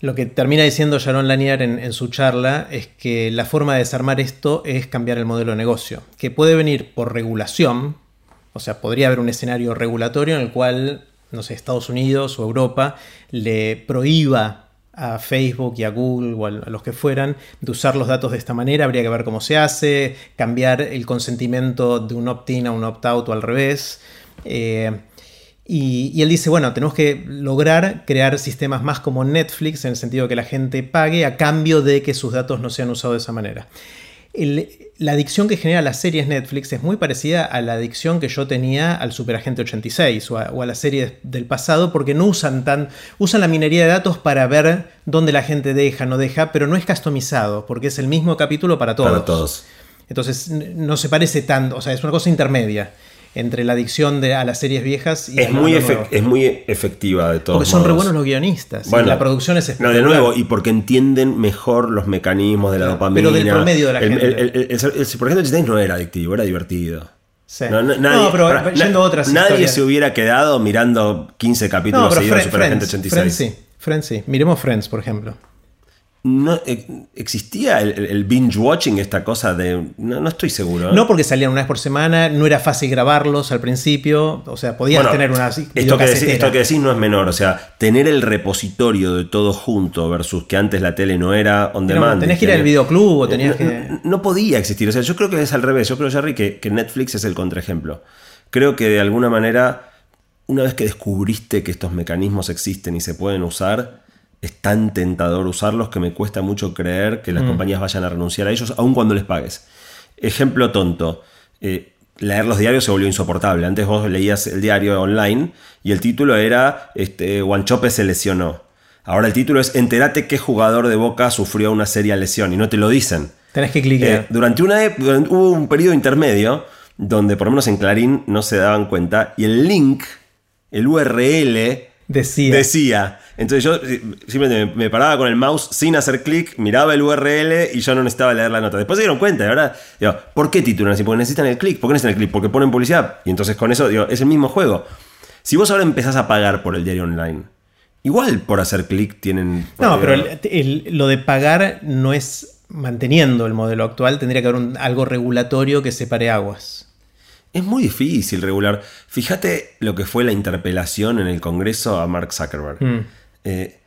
Lo que termina diciendo Sharon Lanier en, en, su charla es que la forma de desarmar esto es cambiar el modelo de negocio, que puede venir por regulación, o sea, podría haber un escenario regulatorio en el cual, no sé, Estados Unidos o Europa le prohíba a Facebook y a Google o a los que fueran de usar los datos de esta manera, habría que ver cómo se hace, cambiar el consentimiento de un opt-in a un opt-out o al revés. Eh, y, y, él dice, bueno, tenemos que lograr crear sistemas más como Netflix, en el sentido de que la gente pague a cambio de que sus datos no sean usados de esa manera la adicción que genera las series Netflix es muy parecida a la adicción que yo tenía al Superagente 86 o a, o a las series del pasado porque no usan tan usan la minería de datos para ver dónde la gente deja, no deja, pero no es customizado porque es el mismo capítulo para todos. Para todos. Entonces no se parece tanto, o sea, es una cosa intermedia entre la adicción de, a las series viejas y es muy es muy efectiva de todos porque son re buenos los guionistas bueno, la producción es no de nuevo y porque entienden mejor los mecanismos de la dopamina pero del promedio de la el, gente el, el, por ejemplo no era adictivo era divertido Sí. No, no, nadie, no, pero para, yendo a otras Nadie historias. se hubiera quedado mirando 15 capítulos seguidos de Super Agente 86. Friends sí, Friends sí. Miremos Friends, por ejemplo no eh, existía el, el, binge watching, esta cosa de. No, no estoy seguro. ¿eh? No, porque salían una vez por semana, no era fácil grabarlos al principio. O sea, podías bueno, tener una. Esto que, decís, esto que, decís, no es menor. O sea, tener el repositorio de todo junto versus que antes la tele no era on demand. No, tenés que ir al videoclub o tenías no, que. No, podía existir. O sea, yo creo que es al revés. Yo creo, Jerry, que, que Netflix es el contraejemplo. Creo que de alguna manera, una vez que descubriste que estos mecanismos existen y se pueden usar es tan tentador usarlos que me cuesta mucho creer que las Mm. compañías vayan a renunciar a ellos, aun cuando les pagues. Ejemplo tonto. eh, leer los diarios se volvió insoportable. Antes vos leías el diario online y el título era este, Guanchope se lesionó. Ahora el título es Enterate qué jugador de Boca sufrió una seria lesión y no te lo dicen. Tenés que Eh, cliquear. durante una durante- hubo un periodo intermedio donde por lo menos en Clarín no se daban cuenta y el link, el URL Decía. decía. Entonces yo simplemente me, paraba con el mouse sin hacer clic, miraba el URL y yo no necesitaba leer la nota. Después se dieron cuenta, de verdad. Digo, ¿por qué titulan así? Porque necesitan el clic. ¿Por qué necesitan el clic? Porque ponen publicidad. Y entonces con eso, digo, es el mismo juego. Si vos ahora empezás a pagar por el diario online, igual por hacer clic tienen. No, pero el- el- lo de pagar no es manteniendo el modelo actual, tendría que haber un- algo regulatorio que separe aguas. Es muy difícil regular. Fíjate lo que fue la interpelación en el Congreso a Mark Zuckerberg. Mm. Eh,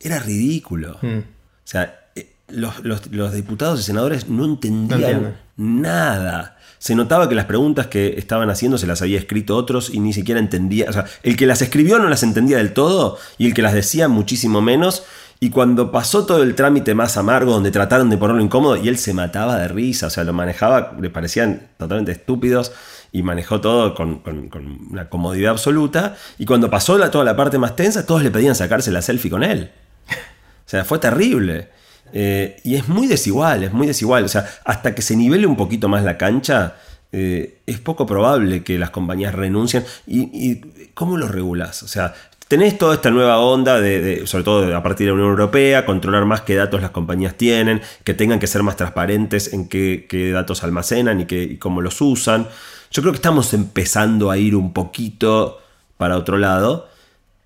era ridículo. Mm. O sea, eh, los, los- los diputados y senadores no entendían No nada. Se notaba que las preguntas que estaban haciendo se las había escrito otros y ni siquiera entendía. O sea, el que las escribió no las entendía del todo y el que las decía muchísimo menos. Y cuando pasó todo el trámite más amargo, donde trataron de ponerlo incómodo, y él se mataba de risa, o sea, lo manejaba, le parecían totalmente estúpidos, y manejó todo con, con- una comodidad absoluta. Y cuando pasó la- toda la parte más tensa, todos le pedían sacarse la selfie con él. O sea, fue terrible. Eh, y es muy desigual, es muy desigual. O sea, hasta que se nivele un poquito más la cancha, eh, es poco probable que las compañías renuncien. ¿Y, cómo lo regulas? O sea, tenés toda esta nueva onda, de, de- sobre todo a partir de la Unión Europea, controlar más qué datos las compañías tienen, que tengan que ser más transparentes en qué, qué datos almacenan y, qué, y cómo los usan. Yo creo que estamos empezando a ir un poquito para otro lado,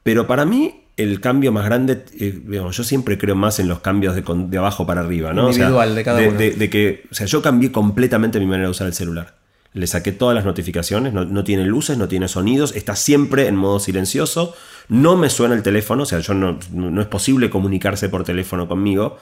pero para mí el cambio más grande, eh, digamos, yo siempre creo más en los cambios de, abajo para arriba, ¿no? O sea, Individual de cada uno. de, de que, o sea, yo cambié completamente mi manera de usar el celular. Le saqué todas las notificaciones, no, no tiene luces, no tiene sonidos, está siempre en modo silencioso, no me suena el teléfono, o sea, yo no- no es posible comunicarse por teléfono conmigo.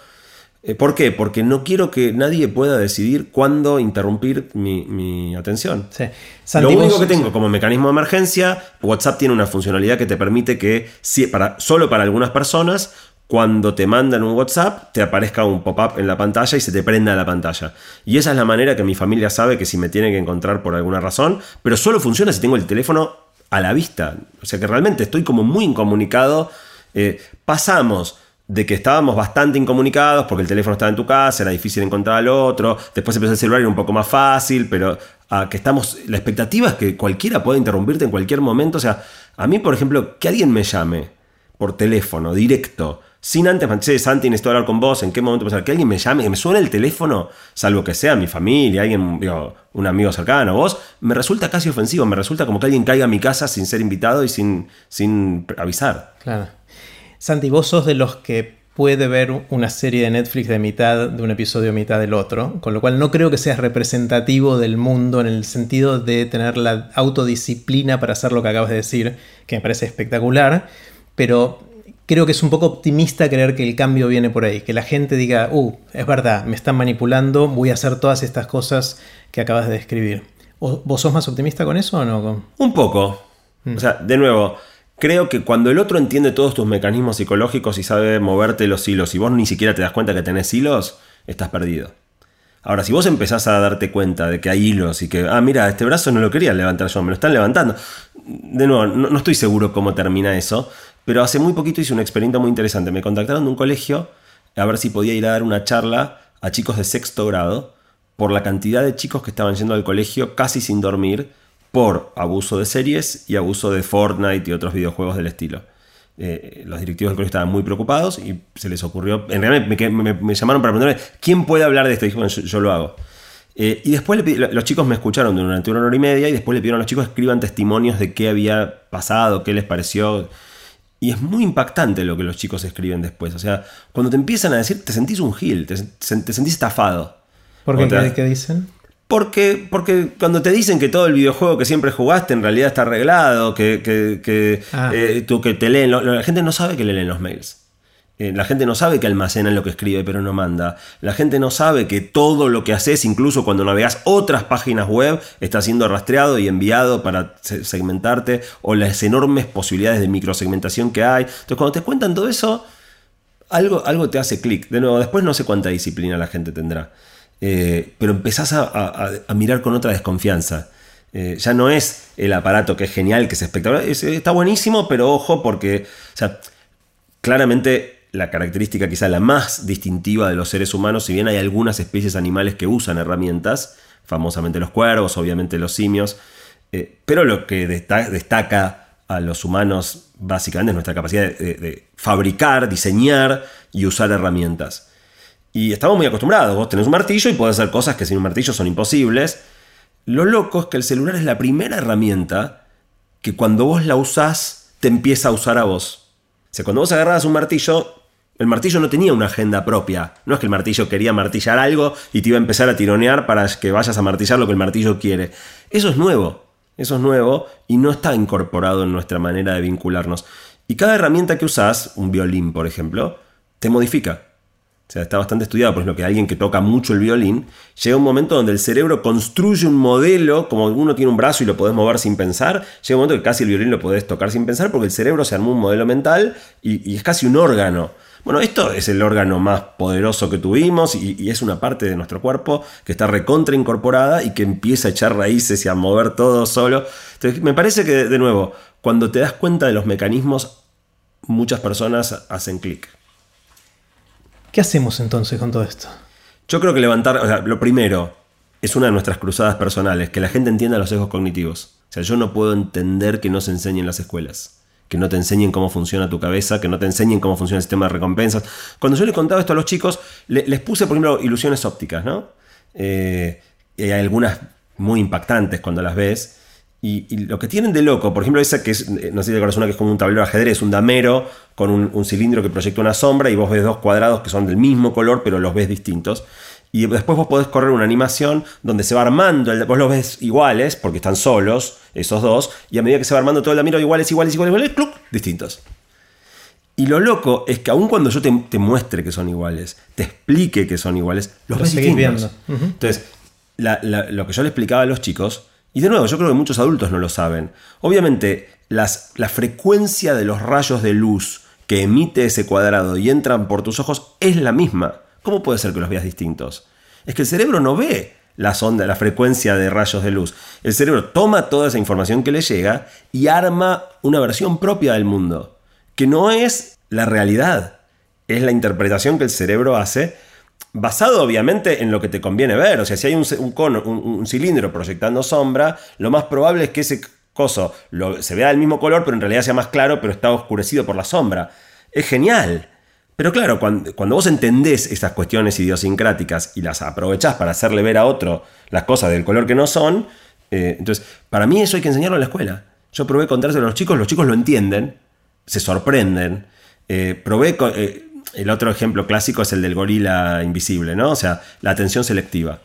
Eh, ¿Por qué? Porque no quiero que nadie pueda decidir cuándo interrumpir mi, mi atención. Sí. Santi, Lo único que tengo como mecanismo de emergencia, WhatsApp tiene una funcionalidad que te permite que, si- para, solo para algunas personas, cuando te mandan un WhatsApp, te aparezca un pop-up en la pantalla y se te prenda la pantalla. Y esa es la manera que mi familia sabe que si me tiene que encontrar por alguna razón, pero solo funciona si tengo el teléfono a la vista. O sea que realmente estoy como muy incomunicado. Eh, pasamos de que estábamos bastante incomunicados porque el teléfono estaba en tu casa, era difícil encontrar al otro, después empezó el celular y era un poco más fácil, pero a que estamos, la expectativa es que cualquiera pueda interrumpirte en cualquier momento, o sea, a mí por ejemplo, que alguien me llame por teléfono, directo, sin antes, che, Santi, necesito hablar con vos, en qué momento pasar, que alguien me llame, que me suene el teléfono, salvo que sea mi familia, alguien, un amigo cercano, vos, me resulta casi ofensivo, me resulta como que alguien caiga a mi casa sin ser invitado y sin, sin avisar. Claro. Santi, vos sos de los que puede ver una serie de Netflix de mitad de un episodio, mitad del otro, con lo cual no creo que seas representativo del mundo en el sentido de tener la autodisciplina para hacer lo que acabas de decir, que me parece espectacular, pero creo que es un poco optimista creer que el cambio viene por ahí, que la gente diga, uh, es verdad, me están manipulando, voy a hacer todas estas cosas que acabas de describir. ¿O- ¿Vos sos más optimista con eso o no? Un poco. O sea, de nuevo, creo que cuando el otro entiende todos tus mecanismos psicológicos y sabe moverte los hilos y vos ni siquiera te das cuenta que tenés hilos, estás perdido. Ahora, si vos empezás a darte cuenta de que hay hilos y que, ah, mira, este brazo no lo quería levantar yo, me lo están levantando. De nuevo, no, no estoy seguro cómo termina eso, pero hace muy poquito hice un experimento muy interesante. Me contactaron de un colegio a ver si podía ir a dar una charla a chicos de sexto grado por la cantidad de chicos que estaban yendo al colegio casi sin dormir por abuso de series y abuso de Fortnite y otros videojuegos del estilo. Eh, los directivos del colegio estaban muy preocupados y se les ocurrió, en realidad me, quedé- me- me llamaron para preguntarme, ¿quién puede hablar de esto? Y dije, bueno, yo, yo lo hago. Eh, y después le los chicos me escucharon durante una hora y media y después le pidieron a los chicos que escriban testimonios de qué había pasado, qué les pareció. Y es muy impactante lo que los chicos escriben después. O sea, cuando te empiezan a decir, te sentís un gil, te, te sentís estafado. ¿Por ¿Qué, qué dicen? Porque, porque cuando te dicen que todo el videojuego que siempre jugaste en realidad está arreglado, que, que, que, Ah. eh, tú que te leen, lo- la gente no sabe que le leen los mails. Eh, la gente no sabe que almacenan lo que escribe pero no manda. La gente no sabe que todo lo que haces, incluso cuando navegas otras páginas web, está siendo rastreado y enviado para se- segmentarte o las enormes posibilidades de microsegmentación que hay. Entonces cuando te cuentan todo eso, algo, algo te hace clic. De nuevo, después no sé cuánta disciplina la gente tendrá. Eh, pero empezás a, mirar con otra desconfianza. Eh, ya no es el aparato que es genial, que es espectacular. está buenísimo, pero ojo, porque claramente la característica quizá la más distintiva de los seres humanos, si bien hay algunas especies animales que usan herramientas, famosamente los cuervos, obviamente los simios, eh, pero lo que destaca a los humanos básicamente es nuestra capacidad de, fabricar, diseñar y usar herramientas. Y estamos muy acostumbrados, vos tenés un martillo y podés hacer cosas que sin un martillo son imposibles. Lo loco es que el celular es la primera herramienta que cuando vos la usás te empieza a usar a vos. O sea, cuando vos agarrabas un martillo, el martillo no tenía una agenda propia. No es que el martillo quería martillar algo y te iba a empezar a tironear para que vayas a martillar lo que el martillo quiere. Eso es nuevo. Eso es nuevo y no está incorporado en nuestra manera de vincularnos. Y cada herramienta que usas, un violín por ejemplo, te modifica. O sea, está bastante estudiado, por ejemplo, que alguien que toca mucho el violín, llega un momento donde el cerebro construye un modelo, como uno tiene un brazo y lo podés mover sin pensar, llega un momento que casi el violín lo podés tocar sin pensar porque el cerebro se armó un modelo mental y, es casi un órgano. Bueno, esto es el órgano más poderoso que tuvimos y, es una parte de nuestro cuerpo que está recontra incorporada y que empieza a echar raíces y a mover todo solo. Entonces, me parece que, de nuevo, cuando te das cuenta de los mecanismos, muchas personas hacen clic. ¿Qué hacemos entonces con todo esto? Yo creo que levantar, o sea, lo primero, es una de nuestras cruzadas personales, que la gente entienda los sesgos cognitivos. O sea, yo no puedo entender que no se enseñen las escuelas que no te enseñen cómo funciona tu cabeza, que no te enseñen cómo funciona el sistema de recompensas. Cuando yo les contaba esto a los chicos, les puse, por ejemplo, ilusiones ópticas, ¿no? Eh, hay algunas muy impactantes cuando las ves. Y, lo que tienen de loco, por ejemplo, esa que es, eh, no sé si te acuerdas, una que es como un tablero de ajedrez, un damero con un, un cilindro que proyecta una sombra y vos ves dos cuadrados que son del mismo color, pero los ves distintos. Y después vos podés correr una animación donde se va armando, vos los ves iguales, porque están solos, esos dos, y a medida que se va armando todo el lamiro, iguales, iguales, iguales, iguales, ¡cluc! distintos. Y lo loco es que aun cuando yo te, muestre que son iguales, te explique que son iguales, los ves distintos. Viendo. Entonces, lo que yo le explicaba a los chicos, y de nuevo, yo creo que muchos adultos no lo saben, obviamente las, la frecuencia de los rayos de luz que emite ese cuadrado y entran por tus ojos es la misma. ¿Cómo puede ser que los veas distintos? Es que el cerebro no ve la sonda, la frecuencia de rayos de luz. El cerebro toma toda esa información que le llega y arma una versión propia del mundo, que no es la realidad, es la interpretación que el cerebro hace, basado obviamente en lo que te conviene ver. O sea, si hay un, cono, un, cilindro proyectando sombra, lo más probable es que ese coso se vea del mismo color, pero en realidad sea más claro, pero está oscurecido por la sombra. Es genial. Pero claro, cuando, vos entendés estas cuestiones idiosincráticas y las aprovechás para hacerle ver a otro las cosas del color que no son, eh, entonces, para mí eso hay que enseñarlo en la escuela. Yo probé contárselo a los chicos, los chicos lo entienden, se sorprenden. Eh, probé, eh, el otro ejemplo clásico es el del gorila invisible, ¿no? O sea, la atención selectiva.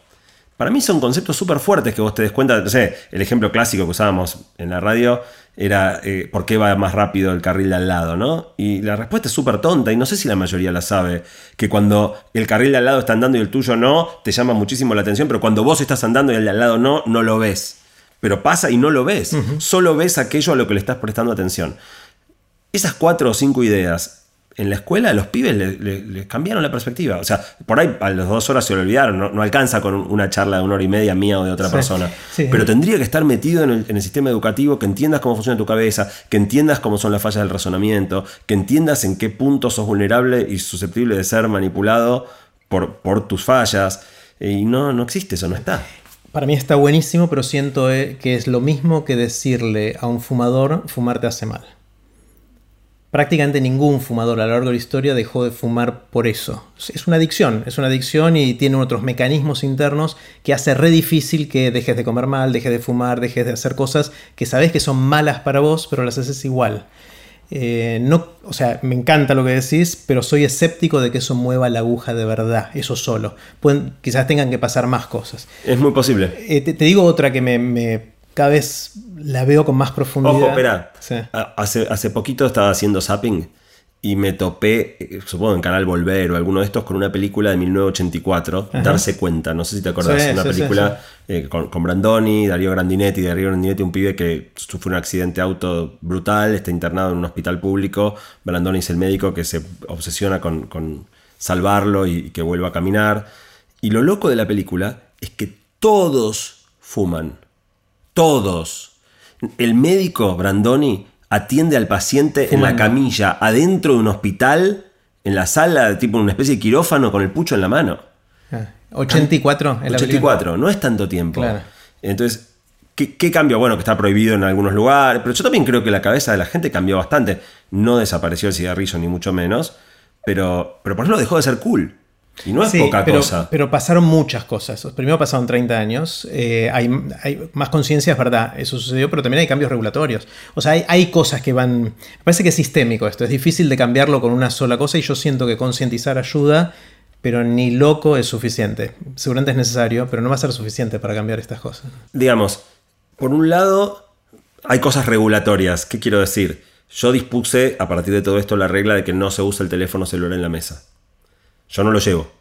Para mí son conceptos súper fuertes que vos te des cuenta. No sé, el ejemplo clásico que usábamos en la radio era eh, por qué va más rápido el carril de al lado, ¿no? Y la respuesta es súper tonta y no sé si la mayoría la sabe. Que cuando el carril de al lado está andando y el tuyo no, te llama muchísimo la atención, pero cuando vos estás andando y el de al lado no, no lo ves. Pero pasa y no lo ves. Solo ves aquello a lo que le estás prestando atención. Esas cuatro o cinco ideas en la escuela a los pibes les cambiaron la perspectiva. O sea, por ahí a las dos horas se lo olvidaron, no, alcanza con una charla de una hora y media mía o de otra persona. Pero tendría que estar metido en el, sistema educativo, que entiendas cómo funciona tu cabeza, que entiendas cómo son las fallas del razonamiento, que entiendas en qué punto sos vulnerable y susceptible de ser manipulado por, por tus fallas. Y no, no existe, eso no está. Para mí está buenísimo, pero siento eh, que es lo mismo que decirle a un fumador, fumar te hace mal. Prácticamente ningún fumador a lo largo de la historia dejó de fumar por eso. Es una adicción, es una adicción y tiene otros mecanismos internos que hace re difícil que dejes de comer mal, dejes de fumar, dejes de hacer cosas que sabes que son malas para vos, pero las haces igual. Eh, no, o sea, me encanta lo que decís, pero soy escéptico de que eso mueva la aguja de verdad, eso solo. Pueden, quizás tengan que pasar más cosas. Es muy posible. Eh, te, digo otra que me cada vez la veo con más profundidad. Ojo, espera. Hace, hace poquito estaba haciendo zapping y me topé, eh, supongo en Canal Volver o alguno de estos, con una película de 1984, Darse Cuenta, no sé si te acordás, Sí, una sí, película eh, con, con Brandoni, Darío Grandinetti, Darío Grandinetti, un pibe que sufre un accidente auto brutal, está internado en un hospital público, Brandoni es el médico que se obsesiona con, con salvarlo y, y que vuelva a caminar. Y lo loco de la película es que todos fuman, todos. El médico Brandoni atiende al paciente en la camilla, adentro de un hospital, en la sala, tipo una especie de quirófano con el pucho en la mano. Ah, 84 en la película. 84, no es tanto tiempo. Claro. Entonces, ¿qué, qué cambio? Bueno, que está prohibido en algunos lugares, pero yo también creo que la cabeza de la gente cambió bastante. No desapareció el cigarrillo, ni mucho menos, pero, pero por ejemplo dejó de ser cool. Y no es Sí, poca pero, cosa. pero pasaron muchas cosas. Primero pasaron 30 años, eh, hay, hay más conciencia, es verdad, eso sucedió, pero también hay cambios regulatorios. O sea, hay, hay cosas que van... Me parece que es sistémico esto, es difícil de cambiarlo con una sola cosa y yo siento que concientizar ayuda, pero ni loco es suficiente. Seguramente es necesario, pero no va a ser suficiente para cambiar estas cosas. digamos, por un lado, hay cosas regulatorias. ¿Qué quiero decir? Yo dispuse a partir de todo esto la regla de que no se usa el teléfono celular en la mesa. Yo no lo llevo.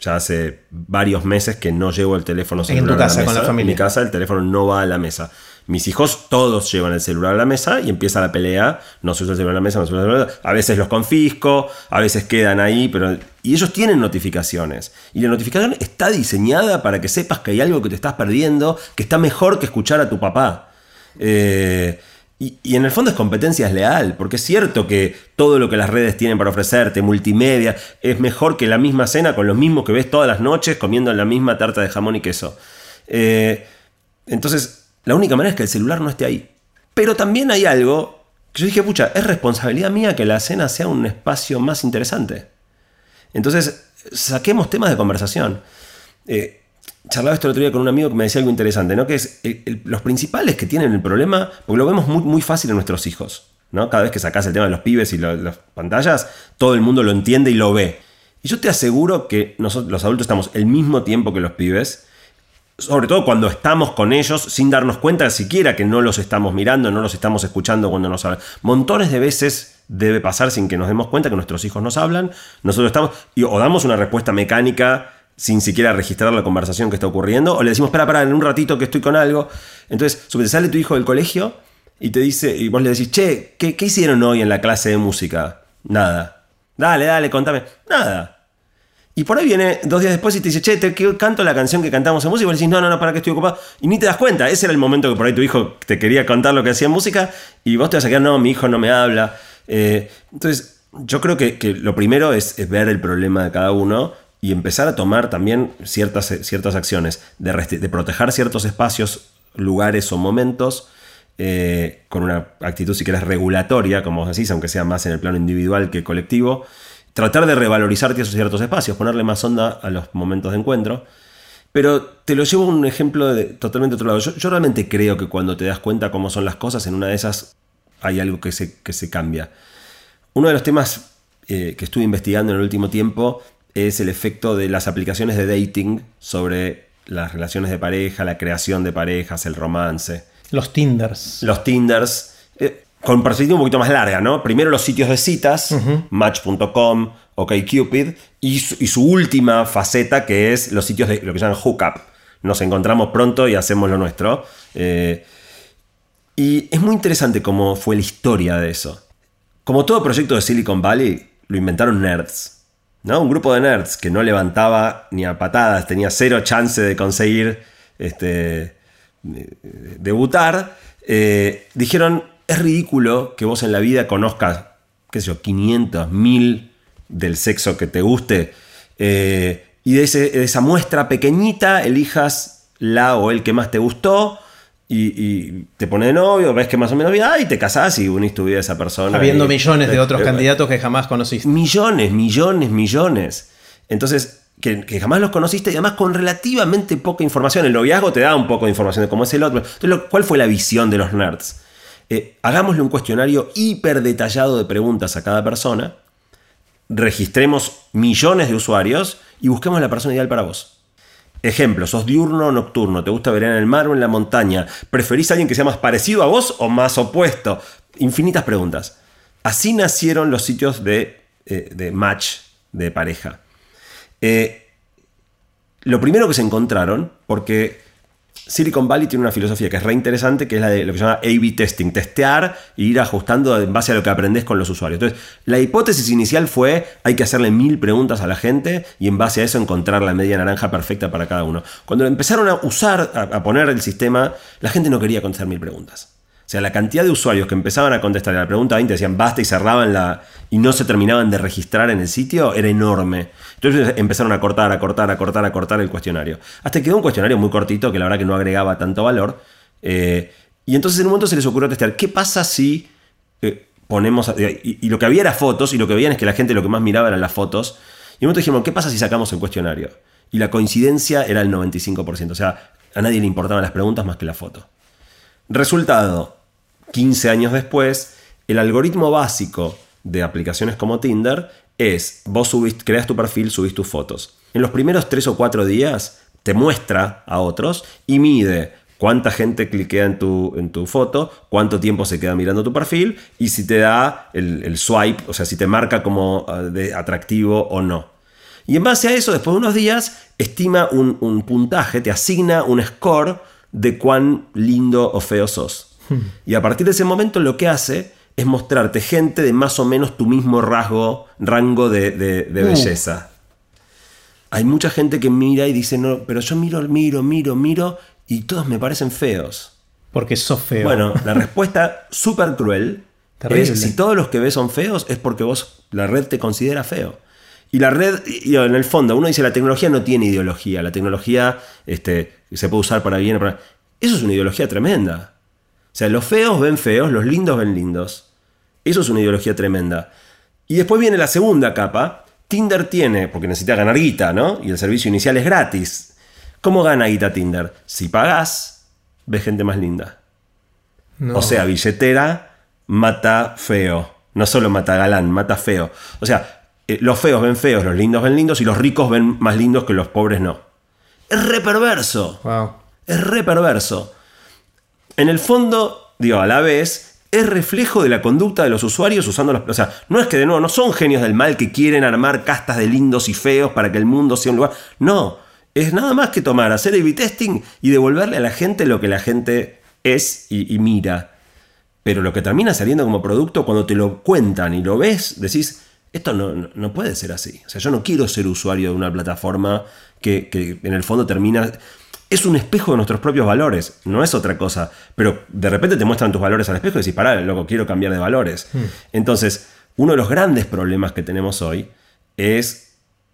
Ya hace varios meses que no llevo el teléfono En celular tu a casa, con la familia. En mi casa el teléfono no va a la mesa. Mis hijos todos llevan el celular a la mesa y empieza la pelea. No se usa el celular a la mesa, no se usa el celular. A veces los confisco, a veces quedan ahí, pero y ellos tienen notificaciones. Y la notificación está diseñada para que sepas que hay algo que te estás perdiendo, que está mejor que escuchar a tu papá. Eh, y, en el fondo es competencia leal, porque es cierto que todo lo que las redes tienen para ofrecerte, multimedia, es mejor que la misma cena con los mismos que ves todas las noches comiendo la misma tarta de jamón y queso. Eh, entonces, la única manera es que el celular no esté ahí. Pero también hay algo que yo dije, pucha, es responsabilidad mía que la cena sea un espacio más interesante. Entonces, saquemos temas de conversación. Eh, charlaba esto otro día con un amigo que me decía algo interesante, ¿no? Que es los principales que tienen el problema, porque lo vemos muy, fácil en nuestros hijos, ¿no? Cada vez que sacas el tema de los pibes y las pantallas, todo el mundo lo entiende y lo ve. Y yo te aseguro que nosotros los adultos estamos el mismo tiempo que los pibes, sobre todo cuando estamos con ellos sin darnos cuenta siquiera que no los estamos mirando, no los estamos escuchando cuando nos hablan. Montones de veces debe pasar sin que nos demos cuenta que nuestros hijos nos hablan, nosotros estamos y o damos una respuesta mecánica sin siquiera registrar la conversación que está ocurriendo, o le decimos, espera, espera, en un ratito que estoy con algo. Entonces, sale tu hijo del colegio y te dice, y vos le decís, che, ¿qué, hicieron hoy en la clase de música? Nada. Dale, dale, contame. Nada. Y por ahí viene dos días después y te dice, che, te canto la canción que cantamos en música. Y vos le decís, no, no, no, para que estoy ocupado. Y ni te das cuenta. Ese era el momento que por ahí tu hijo te quería contar lo que hacía en música. Y vos te vas a quedar, no, mi hijo no me habla. Eh, entonces, yo creo que, que lo primero es ver el problema de cada uno y empezar a tomar también ciertas, ciertas acciones de, proteger ciertos espacios, lugares o momentos. eh, con una actitud, si querés, regulatoria, como vos decís, aunque sea más en el plano individual que colectivo, tratar de revalorizar esos ciertos espacios, ponerle más onda a los momentos de encuentro. Pero te lo llevo un ejemplo de totalmente otro lado. Yo, yo realmente creo que cuando te das cuenta cómo son las cosas, en una de esas hay algo que se, que se cambia. Uno de los temas eh, que estuve investigando en el último tiempo es el efecto de las aplicaciones de dating sobre las relaciones de pareja, la creación de parejas, el romance Los Tinders. los Tinders, eh, con perspectiva un poquito más larga, ¿no? Primero los sitios de citas, Match.com, OkCupid, y su, y su última faceta que es los sitios de lo que llaman hookup. Nos encontramos pronto y hacemos lo nuestro. Eh, y es muy interesante cómo fue la historia de eso. Como todo proyecto de Silicon Valley, lo inventaron nerds. ¿No? Un grupo de nerds que no levantaba ni a patadas, tenía cero chance de conseguir este, debutar. eh, dijeron, es ridículo que vos en la vida conozcas, qué sé yo, 500, 1000 del sexo que te guste. eh, y de esa muestra pequeñita elijas la o el que más te gustó. Y, y te pone de novio, ves que más o menos bien, ah, y te casás y unís tu vida a esa persona. Habiendo y- millones de otros eh, candidatos que jamás conociste. Millones, millones, millones. Entonces, que, que jamás los conociste y además con relativamente poca información. El noviazgo te da un poco de información de cómo es el otro. Entonces, lo- ¿cuál fue la visión de los nerds? Eh, hagámosle un cuestionario hiper detallado de preguntas a cada persona, registremos millones de usuarios y busquemos la persona ideal para vos. Ejemplo, sos diurno o nocturno, te gusta ver en el mar o en la montaña, preferís a alguien que sea más parecido a vos o más opuesto. Infinitas preguntas. Así nacieron los sitios de, eh, de match de pareja. Eh, lo primero que se encontraron, porque Silicon Valley tiene una filosofía que es re interesante, que es la de lo que se llama A-B testing, testear e ir ajustando en base a lo que aprendes con los usuarios. Entonces, la hipótesis inicial fue hay que hacerle mil preguntas a la gente y en base a eso encontrar la media naranja perfecta para cada uno. Cuando empezaron a usar, a, poner el sistema, la gente no quería contestar mil preguntas. O sea, la cantidad de usuarios que empezaban a contestar a la pregunta 20 decían basta y cerraban la. y no se terminaban de registrar en el sitio era enorme. Entonces empezaron a cortar, a cortar, a cortar, a cortar el cuestionario. Hasta que quedó un cuestionario muy cortito que la verdad que no agregaba tanto valor. Eh, y entonces en un momento se les ocurrió testear: ¿qué pasa si eh, ponemos. y, y, lo que había era fotos, y lo que veían es que la gente lo que más miraba eran las fotos. Y en un momento dijimos: ¿qué pasa si sacamos el cuestionario? Y la coincidencia era el 95%. O sea, a nadie le importaban las preguntas más que la foto. Resultado, 15 años después, el algoritmo básico de aplicaciones como Tinder es, vos subís, creas tu perfil, subís tus fotos. En los primeros 3 o 4 días te muestra a otros y mide cuánta gente cliquea en tu, en tu foto, cuánto tiempo se queda mirando tu perfil y si te da el, el swipe, o sea, si te marca como de atractivo o no. Y en base a eso, después de unos días, estima un, un puntaje, te asigna un score de cuán lindo o feo sos. Y a partir de ese momento lo que hace es mostrarte gente de más o menos tu mismo rasgo, rango de, de, de belleza. Hay mucha gente que mira y dice, no, pero yo miro, miro, miro, miro y todos me parecen feos. Porque sos feo. Bueno, la respuesta súper cruel Terrible. es, si todos los que ves son feos es porque vos, la red te considera feo. Y la red, y en el fondo, uno dice la tecnología no tiene ideología, la tecnología este, se puede usar para bien para... Eso es una ideología tremenda. O sea, los feos ven feos, los lindos ven lindos. Eso es una ideología tremenda. Y después viene la segunda capa. Tinder tiene, porque necesita ganar guita, ¿no? Y el servicio inicial es gratis. ¿Cómo gana guita Tinder? Si pagás, ves gente más linda. No. O sea, billetera mata feo. No solo mata galán, mata feo. O sea, eh, los feos ven feos, los lindos ven lindos y los ricos ven más lindos que los pobres no. Es re perverso. Wow. Es re perverso. En el fondo, digo, a la vez, es reflejo de la conducta de los usuarios usando las... O sea, no es que de nuevo, no son genios del mal que quieren armar castas de lindos y feos para que el mundo sea un lugar. No, es nada más que tomar, hacer A-B testing y devolverle a la gente lo que la gente es y, mira. Pero lo que termina saliendo como producto, cuando te lo cuentan y lo ves, decís, esto no, no, no, puede ser así. O sea, yo no quiero ser usuario de una plataforma que, que, en el fondo termina... Es un espejo de nuestros propios valores, no es otra cosa. Pero de repente te muestran tus valores al espejo y decís, pará, loco, quiero cambiar de valores. Hmm. Entonces, uno de los grandes problemas que tenemos hoy es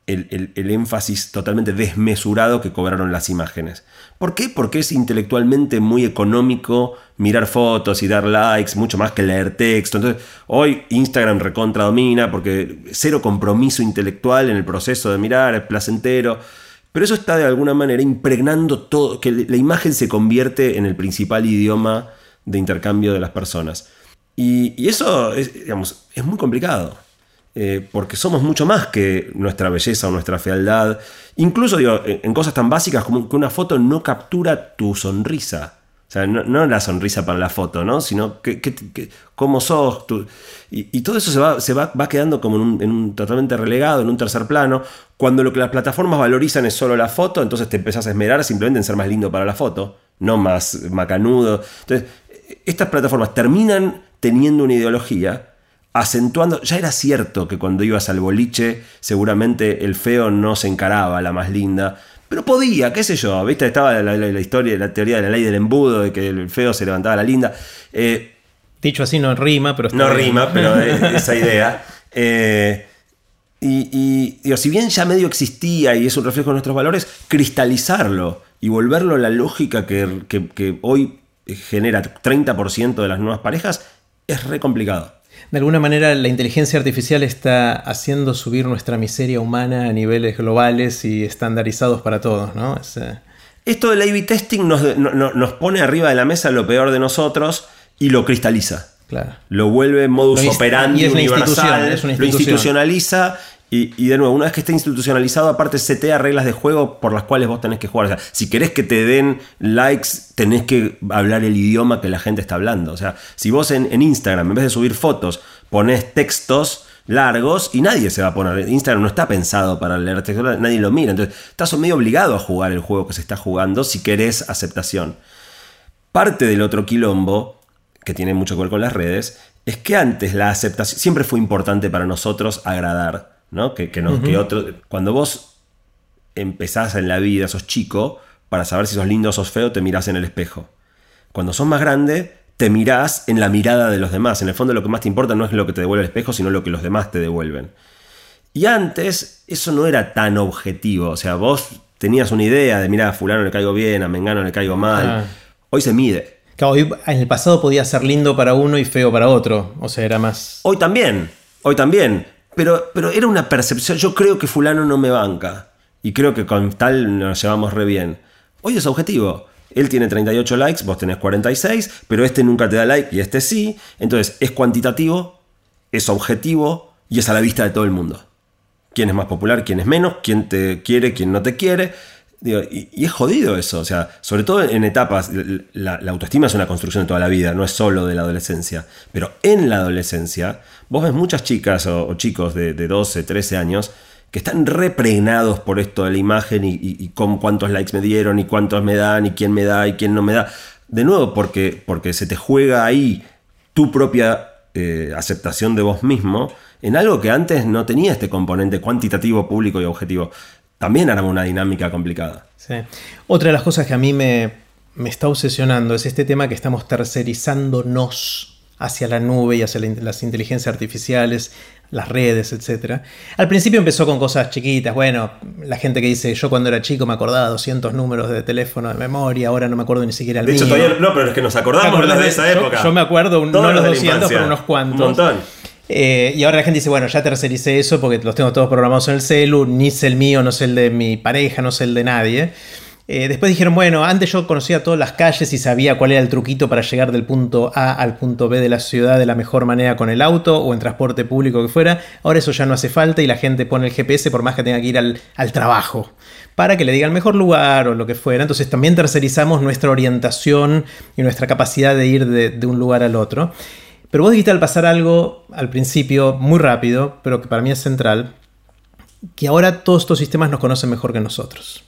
el, el, el, énfasis totalmente desmesurado que cobraron las imágenes. ¿Por qué? Porque es intelectualmente muy económico mirar fotos y dar likes, mucho más que leer texto. Entonces, hoy Instagram recontra domina porque cero compromiso intelectual en el proceso de mirar, es placentero. Pero eso está de alguna manera impregnando todo, que la imagen se convierte en el principal idioma de intercambio de las personas. Y, eso es, digamos, es muy complicado. Eh, porque somos mucho más que nuestra belleza o nuestra fealdad. Incluso en cosas tan básicas como que una foto no captura tu sonrisa. No, la sonrisa para la foto, ¿no? Sino cómo sos. Tu... Y, todo eso se, va, quedando como en un, en un, totalmente relegado, en un tercer plano. Cuando lo que las plataformas valorizan es solo la foto, entonces te empezás a esmerar simplemente en ser más lindo para la foto, no más macanudo. Entonces, estas plataformas terminan teniendo una ideología acentuando, ya era cierto que cuando ibas al boliche seguramente el feo no se encaraba la más linda, pero podía, qué sé yo, ¿viste? Estaba la, la, la, historia, la teoría de la ley del embudo, de que el feo se levantaba la linda. Eh, Dicho así no rima, pero... no bien. rima, pero esa idea. Eh, y, y digo, si bien ya medio existía y es un reflejo de nuestros valores, cristalizarlo y volverlo a la lógica que, que, que hoy genera 30% de las nuevas parejas es re complicado. De alguna manera la inteligencia artificial está haciendo subir nuestra miseria humana a niveles globales y estandarizados para todos, ¿no? Es, eh... Esto del A-B testing nos, no, nos, pone arriba de la mesa lo peor de nosotros y lo cristaliza. Claro. Lo vuelve modus lo operandi es universal, es lo institucionaliza y, de nuevo, una vez que esté institucionalizado, aparte setea reglas de juego por las cuales vos tenés que jugar. O sea, si querés que te den likes, tenés que hablar el idioma que la gente está hablando. O sea, si vos en, en Instagram, en vez de subir fotos, pones textos largos y nadie se va a poner. Instagram no está pensado para leer textos, nadie lo mira. Entonces, estás medio obligado a jugar el juego que se está jugando si querés aceptación. Parte del otro quilombo, que tiene mucho que ver con las redes, es que antes la aceptación siempre fue importante para nosotros agradar, ¿no? Que, que, que otro, cuando vos empezás en la vida, sos chico, para saber si sos lindo o sos feo, te mirás en el espejo. Cuando sos más grande, te mirás en la mirada de los demás. En el fondo lo que más te importa no es lo que te devuelve el espejo, sino lo que los demás te devuelven. Y antes eso no era tan objetivo. O sea, vos tenías una idea de, mira, a fulano le caigo bien, a Mengano le caigo mal. Ah. Hoy se mide. Claro, hoy- en el pasado podía ser lindo para uno y feo para otro. O sea, era más. Hoy también, hoy también. Pero, pero era una percepción. Yo creo que fulano no me banca. Y creo que con tal nos llevamos re bien. Hoy es objetivo. Él tiene 38 likes, vos tenés 46, pero este nunca te da like y este sí. Entonces es cuantitativo, es objetivo y es a la vista de todo el mundo. Quién es más popular, quién es menos, quién te quiere, quién no te quiere. Y, es jodido eso, o sea, sobre todo en etapas, la, autoestima es una construcción de toda la vida, no es solo de la adolescencia, pero en la adolescencia vos ves muchas chicas o, chicos de, de 12, 13 años que están repregnados por esto de la imagen y con cuántos likes me dieron y cuántos me dan y quién me da y quién no me da. De nuevo, porque, porque se te juega ahí tu propia eh, aceptación de vos mismo en algo que antes no tenía este componente cuantitativo, público y objetivo. También era una dinámica complicada. Sí. Otra de las cosas que a mí me, me está obsesionando es este tema que estamos tercerizándonos hacia la nube y hacia las inteligencias artificiales, las redes, etc. Al principio empezó con cosas chiquitas. Bueno, la gente que dice, yo cuando era chico me acordaba 200 números de teléfono de memoria, ahora no me acuerdo ni siquiera el De hecho, mío. todavía no, pero es que nos ¿Te acordamos de de- esa yo- época. Yo, me acuerdo, un- no los de la 200, infancia. pero unos cuantos. Un montón. Eh, y ahora la gente dice, bueno, ya tercericé eso porque los tengo todos programados en el celu, ni sé el mío, no sé el de mi pareja, no sé el de nadie. Eh, después dijeron, bueno, antes yo conocía todas las calles y sabía cuál era el truquito para llegar del punto A al punto B de la ciudad de la mejor manera con el auto o en transporte público que fuera. Ahora eso ya no hace falta y la gente pone el GPS por más que tenga que ir al, trabajo para que le diga el mejor lugar o lo que fuera. Entonces también tercerizamos nuestra orientación y nuestra capacidad de ir de un lugar al otro. Pero vos dijiste al pasar algo al principio muy rápido, pero que para mí es central, que ahora todos estos sistemas nos conocen mejor que nosotros.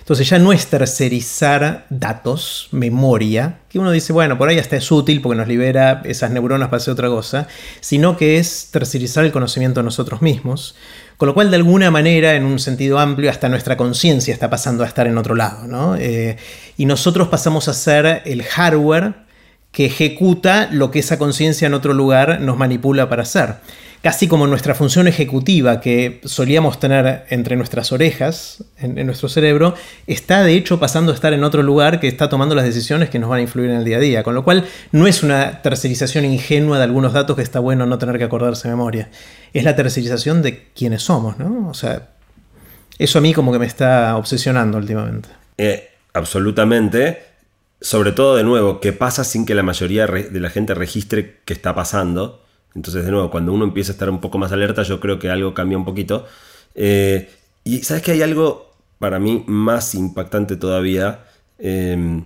Entonces ya no es tercerizar datos, memoria, que uno dice, bueno, por ahí hasta es útil porque nos libera esas neuronas para hacer otra cosa, sino que es tercerizar el conocimiento de nosotros mismos, con lo cual de alguna manera, en un sentido amplio, hasta nuestra conciencia está pasando a estar en otro lado, ¿no? Eh, y nosotros pasamos a ser el hardware que ejecuta lo que esa conciencia en otro lugar nos manipula para hacer. Casi como nuestra función ejecutiva que solíamos tener entre nuestras orejas, en, nuestro cerebro, está de hecho pasando a estar en otro lugar que está tomando las decisiones que nos van a influir en el día a día. Con lo cual no es una tercerización ingenua de algunos datos que está bueno no tener que acordarse de memoria. Es la tercerización de quiénes somos, ¿no? O sea, eso a mí como que me está obsesionando últimamente. Eh, absolutamente. Sobre todo, de nuevo, que pasa sin que la mayoría de la gente registre que está pasando. Entonces, de nuevo, cuando uno empieza a estar un poco más alerta, yo creo que algo cambia un poquito. Eh, y sabes que hay algo para mí más impactante todavía. Eh,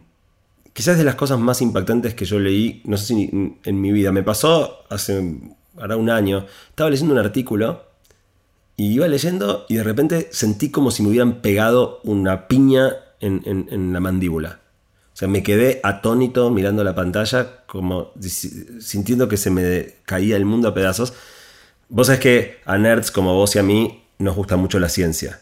quizás de las cosas más impactantes que yo leí, no sé si en mi vida, me pasó hace ahora un año. Estaba leyendo un artículo y iba leyendo y de repente sentí como si me hubieran pegado una piña en la mandíbula. O sea, me quedé atónito mirando la pantalla, como sintiendo que se me caía el mundo a pedazos. Vos sabés que a nerds como vos y a mí nos gusta mucho la ciencia.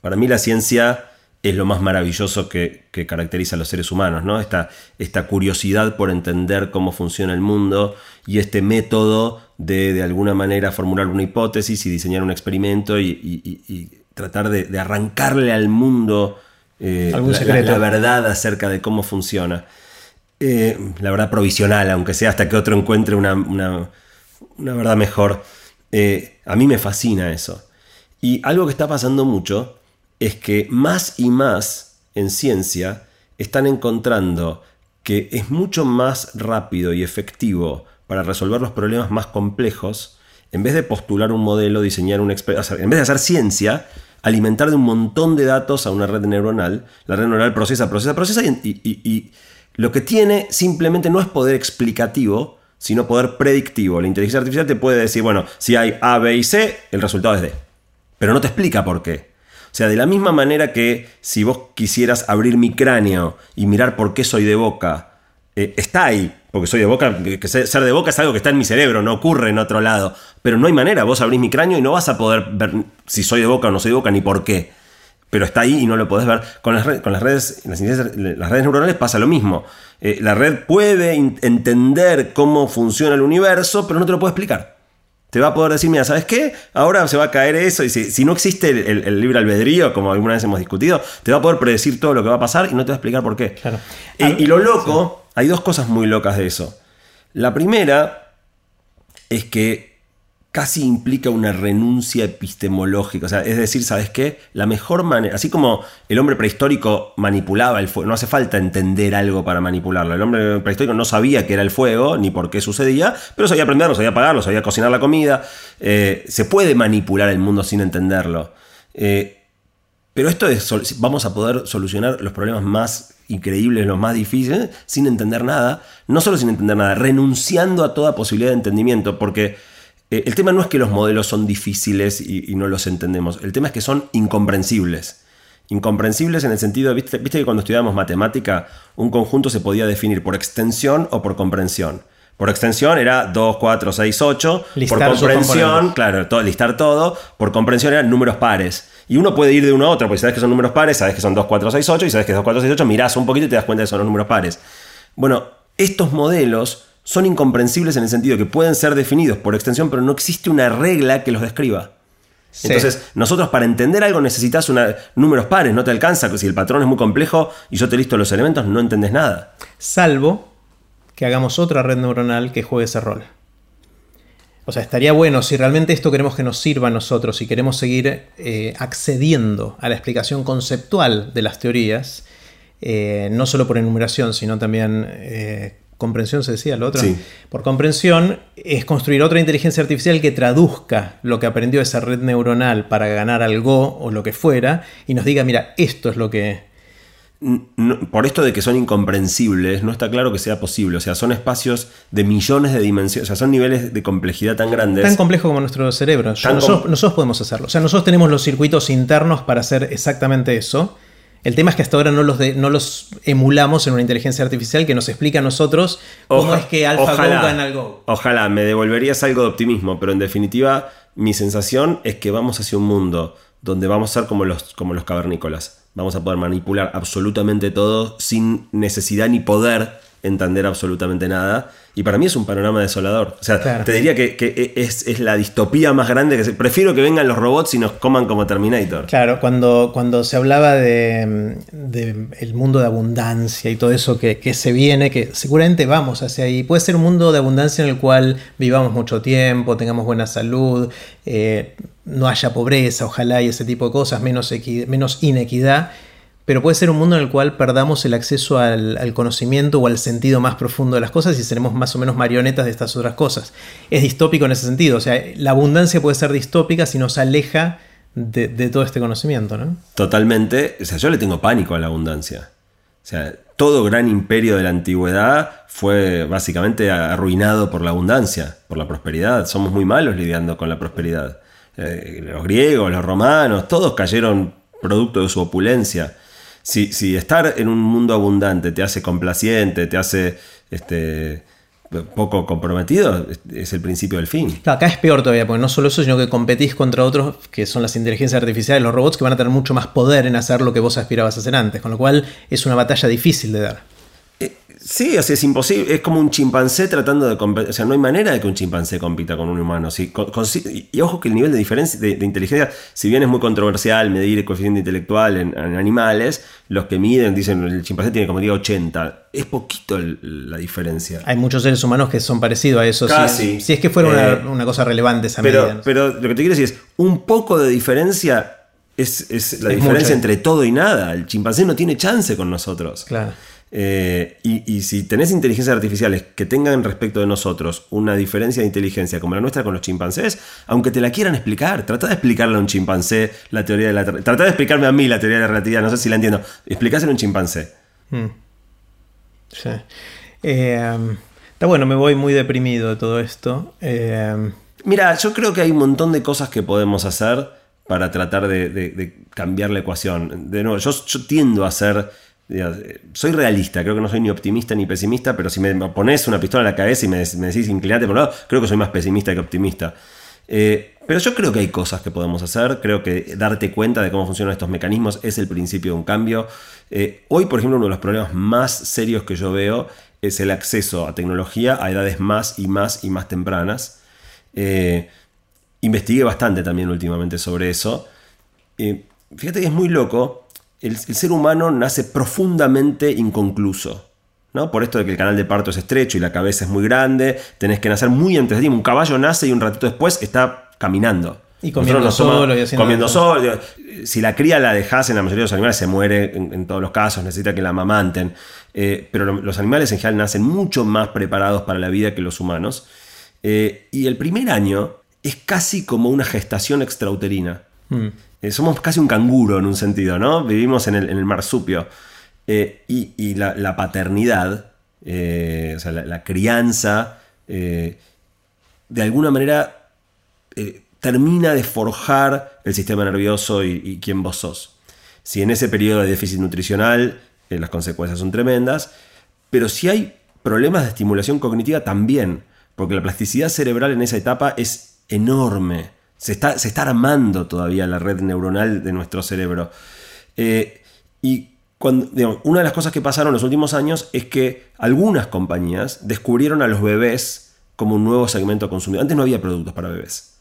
Para mí la ciencia es lo más maravilloso que, que caracteriza a los seres humanos, ¿no? Esta, esta curiosidad por entender cómo funciona el mundo y este método de de alguna manera formular una hipótesis y diseñar un experimento y- y tratar de, de arrancarle al mundo eh, Algún la- la- secreto. la verdad acerca de cómo funciona. Eh, la verdad provisional, aunque sea hasta que otro encuentre una, una- una verdad mejor. Eh, a mí me fascina eso. Y algo que está pasando mucho es que más y más en ciencia están encontrando que es mucho más rápido y efectivo para resolver los problemas más complejos, en vez de postular un modelo, diseñar un exper- o sea, en vez de hacer ciencia, alimentar de un montón de datos a una red neuronal, la red neuronal procesa, procesa, procesa y, lo que tiene simplemente no es poder explicativo, sino poder predictivo. La inteligencia artificial te puede decir, bueno, si hay A, B y C, el resultado es D. Pero no te explica por qué. O sea, de la misma manera que si vos quisieras abrir mi cráneo y mirar por qué soy de boca, eh, está ahí, porque soy de boca, que ser de boca es algo que está en mi cerebro, no ocurre en otro lado. Pero no hay manera, vos abrís mi cráneo y no vas a poder ver si soy de boca o no soy de boca, ni por qué. Pero está ahí y no lo podés ver. Con las, con las redes, las, las, redes neuronales pasa lo mismo. Eh, la red puede entender cómo funciona el universo, pero no te lo puede explicar. Te va a poder decir, mira, ¿sabes qué? Ahora se va a caer eso. Y si, no existe el, libre albedrío, como alguna vez hemos discutido, te va a poder predecir todo lo que va a pasar y no te va a explicar por qué. Y, lo loco, hay dos cosas muy locas de eso. La primera es que casi implica una renuncia epistemológica. O sea, es decir, ¿sabes qué? La mejor manera, así como el hombre prehistórico manipulaba el fuego, no hace falta entender algo para manipularlo. El hombre prehistórico no sabía qué era el fuego ni por qué sucedía, pero sabía aprenderlo, sabía apagarlo, sabía cocinar la comida. Eh, se puede manipular el mundo sin entenderlo. Eh, pero esto es, vamos a poder solucionar los problemas más increíbles, los más difíciles, sin entender nada. No solo sin entender nada, renunciando a toda posibilidad de entendimiento, porque eh, el tema no es que los modelos son difíciles y, no los entendemos, el tema es que son incomprensibles. Incomprensibles en el sentido, ¿viste, viste que cuando estudiábamos matemática, un conjunto se podía definir por extensión o por comprensión. Por extensión era 2, 4, 6, 8. por comprensión, claro, todo, listar todo. Por comprensión eran números pares. Y uno puede ir de uno a otro, porque sabes que son números pares, sabes que son 2, 4, 6, 8, y sabes que es 2, 4, 6, 8, mirás un poquito y te das cuenta de que son los números pares. Bueno, estos modelos son incomprensibles en el sentido que pueden ser definidos por extensión, pero no existe una regla que los describa. Entonces, nosotros para entender algo necesitas números pares, no te alcanza. Si el patrón es muy complejo y yo te listo los elementos, no entendés nada. Salvo que hagamos otra red neuronal que juegue ese rol. O sea, estaría bueno si realmente esto queremos que nos sirva a nosotros y queremos seguir eh, accediendo a la explicación conceptual de las teorías, eh, no solo por enumeración, sino también eh, comprensión se decía lo otro. Por comprensión es construir otra inteligencia artificial que traduzca lo que aprendió esa red neuronal para ganar algo o lo que fuera y nos diga, mira, esto es lo que... por esto de que son incomprensibles, no está claro que sea posible. O sea, son espacios de millones de dimensiones, o sea, son niveles de complejidad tan grandes. Tan complejo como nuestro cerebro. nosotros, nosotros podemos hacerlo. O sea, nosotros tenemos los circuitos internos para hacer exactamente eso el tema es que hasta ahora no los, no los emulamos en una inteligencia artificial que nos explica a nosotros cómo es que AlphaGo gana al Go. Ojalá, me devolverías algo de optimismo, pero en definitiva mi sensación es que vamos hacia un mundo donde vamos a ser como los, como los cavernícolas. Vamos a poder manipular absolutamente todo sin necesidad ni poder entender absolutamente nada. Y para mí es un panorama desolador. O sea, te diría que, es, la distopía más grande que Prefiero que vengan los robots y nos coman como Terminator. Claro, cuando, cuando se hablaba de, el mundo de abundancia y todo eso que, se viene, que seguramente vamos hacia ahí. Puede ser un mundo de abundancia en el cual vivamos mucho tiempo, tengamos buena salud, eh, no haya pobreza, ojalá y ese tipo de cosas, menos, inequidad pero puede ser un mundo en el cual perdamos el acceso al, conocimiento o al sentido más profundo de las cosas y seremos más o menos marionetas de estas otras cosas. Es distópico en ese sentido, o sea, la abundancia puede ser distópica si nos aleja de, todo este conocimiento, ¿no? Totalmente, o sea, yo le tengo pánico a la abundancia. O sea, todo gran imperio de la antigüedad fue básicamente arruinado por la abundancia, por la prosperidad. Somos muy malos lidiando con la prosperidad. Eh, los griegos, los romanos, todos cayeron producto de su opulencia si, estar en un mundo abundante te hace complaciente, te hace este, poco comprometido, es el principio del fin. acá es peor todavía, porque no solo eso, sino que competís contra otros que son las inteligencias artificiales, los robots, que van a tener mucho más poder en hacer lo que vos aspirabas a hacer antes, con lo cual es una batalla difícil de dar. Sí, o sea, es imposible. Es como un chimpancé tratando de competir. O sea, no hay manera de que un chimpancé compita con un humano. y, ojo que el nivel de diferencia de, inteligencia, si bien es muy controversial medir el coeficiente intelectual en, animales, los que miden dicen el chimpancé tiene como diga 80. Es poquito la diferencia. Hay muchos seres humanos que son parecidos a eso. Si, es que fuera una, eh, cosa relevante esa pero, medida. Pero lo que te quiero decir es, un poco de diferencia es, la diferencia entre todo y nada. El chimpancé no tiene chance con nosotros. Claro. Eh, y, si tenés inteligencias artificiales que tengan respecto de nosotros una diferencia de inteligencia como la nuestra con los chimpancés, aunque te la quieran explicar, trata de explicarle a un chimpancé la teoría de la Trata de explicarme a mí la teoría de la relatividad, no sé si la entiendo. Explicáselo a un chimpancé. Hmm. Sí. Eh, Está bueno, me voy muy deprimido de todo esto. Eh, Mira, yo creo que hay un montón de cosas que podemos hacer para tratar de, de- de cambiar la ecuación. De nuevo, yo, yo tiendo a ser. Eh, Soy realista, creo que no soy ni optimista ni pesimista, pero si me pones una pistola en la cabeza y me, decís inclinate por un lado, creo que soy más pesimista que optimista. Eh, pero yo creo que hay cosas que podemos hacer, creo que darte cuenta de cómo funcionan estos mecanismos es el principio de un cambio. Eh, hoy, por ejemplo, uno de los problemas más serios que yo veo es el acceso a tecnología a edades más y más y más tempranas. Investigué bastante también últimamente sobre eso. Fíjate que es muy loco. El, el ser humano nace profundamente inconcluso. ¿no? Por esto de que el canal de parto es estrecho y la cabeza es muy grande, tenés que nacer muy antes de tiempo. Un caballo nace y un ratito después está caminando. Y comiendo solo y haciendo comiendo solo. Si la cría la dejas en la mayoría de los animales, se muere en, en todos los casos, necesita que la amamanten. Eh, pero lo- los animales en general nacen mucho más preparados para la vida que los humanos. Eh, y el primer año es casi como una gestación extrauterina. mm. Eh, somos casi un canguro en un sentido, ¿no? Vivimos en el, marsupio. Eh, y la, paternidad, eh, o sea, la, crianza, de alguna manera termina de forjar el sistema nervioso y, quién vos sos. Si en ese periodo de déficit nutricional las consecuencias son tremendas, pero si hay problemas de estimulación cognitiva también, porque la plasticidad cerebral en esa etapa es enorme. Se está, se está armando todavía la red neuronal de nuestro cerebro. Eh, y cuando, digamos, una de las cosas que pasaron en los últimos años es que algunas compañías descubrieron a los bebés como un nuevo segmento consumidor. Antes no había productos para bebés.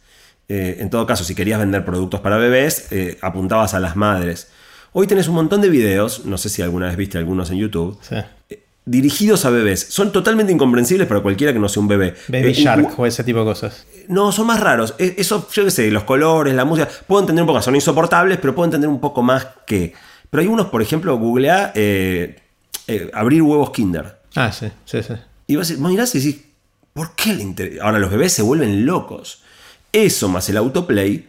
Eh, en todo caso, si querías vender productos para bebés, eh, apuntabas a las madres. Hoy tenés un montón de videos, no sé si alguna vez viste algunos en YouTube, Sí. Dirigidos a bebés. Son totalmente incomprensibles para cualquiera que no sea un bebé. Baby Eh, Shark o ese tipo de cosas. no, son más raros. E- Eso, yo qué sé, los colores, la música, puedo entender un poco, son insoportables, pero puedo entender un poco más que. Pero hay unos, por ejemplo, googlea eh, eh, abrir huevos Kinder. Ah, sí, sí, sí. Y vas a decir, mirás y decís, ¿por qué le interesa? Ahora los bebés se vuelven locos. Eso más el autoplay,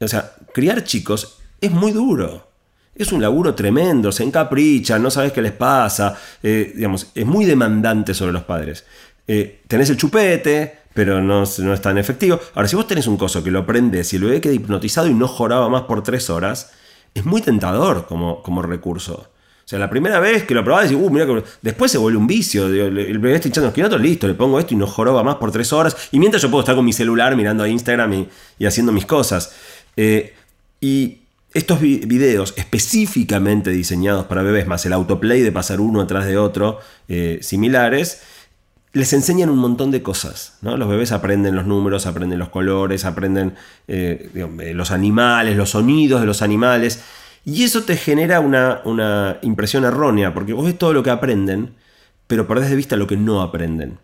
o sea, criar chicos es muy duro. Es un laburo tremendo, se encaprichan, no sabes qué les pasa. eh, digamos, es muy demandante sobre los padres. Eh, tenés el chupete, pero no, no es tan efectivo. Ahora, si vos tenés un coso que lo prendes y el bebé queda hipnotizado y no joraba más por tres horas, es muy tentador como, como recurso. O sea, la primera vez que lo probás, decís, uh, que... Después se vuelve un vicio. El bebé está hinchando los quinotos, listo, le pongo esto y no joroba más por tres horas. Y mientras yo puedo estar con mi celular mirando a Instagram y, y haciendo mis cosas. Eh, y estos vi- videos específicamente diseñados para bebés, más el autoplay de pasar uno atrás de otro, eh, similares, les enseñan un montón de cosas. ¿no? Los bebés aprenden los números, aprenden los colores, aprenden eh, eh, los animales, los sonidos de los animales. Y eso te genera una, una impresión errónea, porque vos ves todo lo que aprenden, pero perdés de vista lo que no aprenden.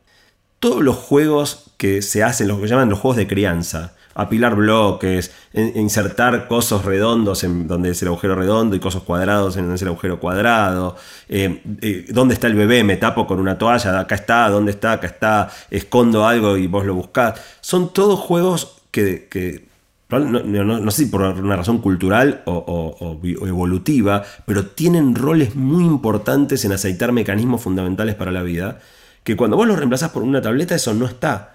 Todos los juegos que se hacen, los que llaman los juegos de crianza, apilar bloques, insertar cosos redondos en donde es el agujero redondo y cosos cuadrados en donde es el agujero cuadrado, eh, eh, dónde está el bebé, me tapo con una toalla, acá está, dónde está, acá está, escondo algo y vos lo buscás. Son todos juegos que, no, sé si por una razón cultural o, o evolutiva, pero tienen roles muy importantes en aceitar mecanismos fundamentales para la vida, que cuando vos los reemplazás por una tableta eso no está.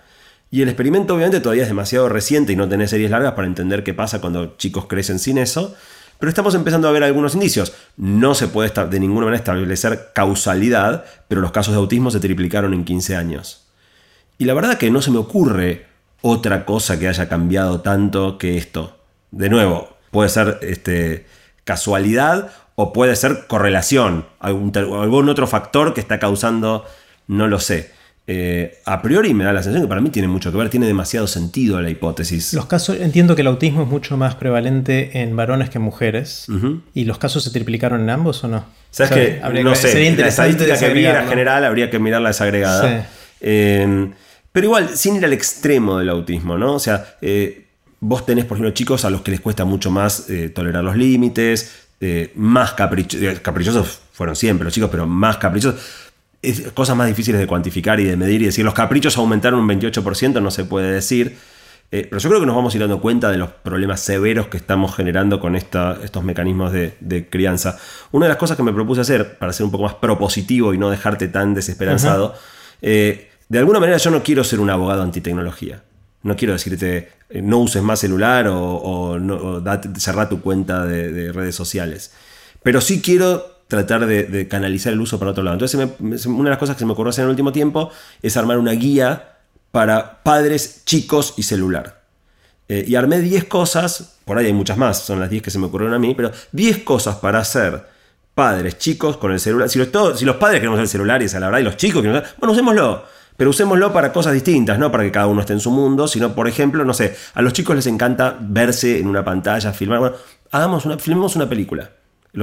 Y el experimento obviamente todavía es demasiado reciente y no tenés series largas para entender qué pasa cuando chicos crecen sin eso, pero estamos empezando a ver algunos indicios. No se puede de ninguna manera establecer causalidad, pero los casos de autismo se triplicaron en 15 años. Y la verdad que no se me ocurre otra cosa que haya cambiado tanto que esto. De nuevo, puede ser este, casualidad o puede ser correlación, algún otro factor que está causando, no lo sé. Eh, a priori me da la sensación que para mí tiene mucho que ver, tiene demasiado sentido la hipótesis. Los casos, entiendo que el autismo es mucho más prevalente en varones que en mujeres. ¿Y los casos se triplicaron en ambos o no? ¿Sabes O sea, qué? habría No que- sé, sería la estadística que vi era general, habría que mirarla desagregada. Sí. Eh, pero igual, sin ir al extremo del autismo, ¿no? O sea, eh, vos tenés, por ejemplo, chicos a los que les cuesta mucho más tolerar los límites, más capricho- caprichosos fueron siempre los chicos, pero más caprichosos. Es- cosas más difíciles de cuantificar y de medir y decir, los caprichos aumentaron un 28%, no se puede decir. Eh, pero yo creo que nos vamos a ir dando cuenta de los problemas severos que estamos generando con esta- estos mecanismos de, de crianza. Una de las cosas que me propuse hacer, para ser un poco más propositivo y no dejarte tan desesperanzado, eh, de alguna manera yo no quiero ser un abogado antitecnología. No quiero decirte eh, no uses más celular o, cerrar tu cuenta de, redes sociales. Pero sí quiero tratar de, canalizar el uso para otro lado. Entonces, una de las cosas que se me ocurrió hacer en el último tiempo es armar una guía para padres, chicos y celular. Eh, y armé 10 cosas, por ahí hay muchas más, son las 10 que se me ocurrieron a mí, pero 10 cosas para hacer padres, chicos con el celular. Si los, si los padres queremos el celular y es a la verdad, y los chicos quieren bueno, usémoslo. Pero usémoslo para cosas distintas, no para que cada uno esté en su mundo, sino, por ejemplo, no sé, a los chicos les encanta verse en una pantalla, filmar. Bueno, hagamos una, filmemos una película.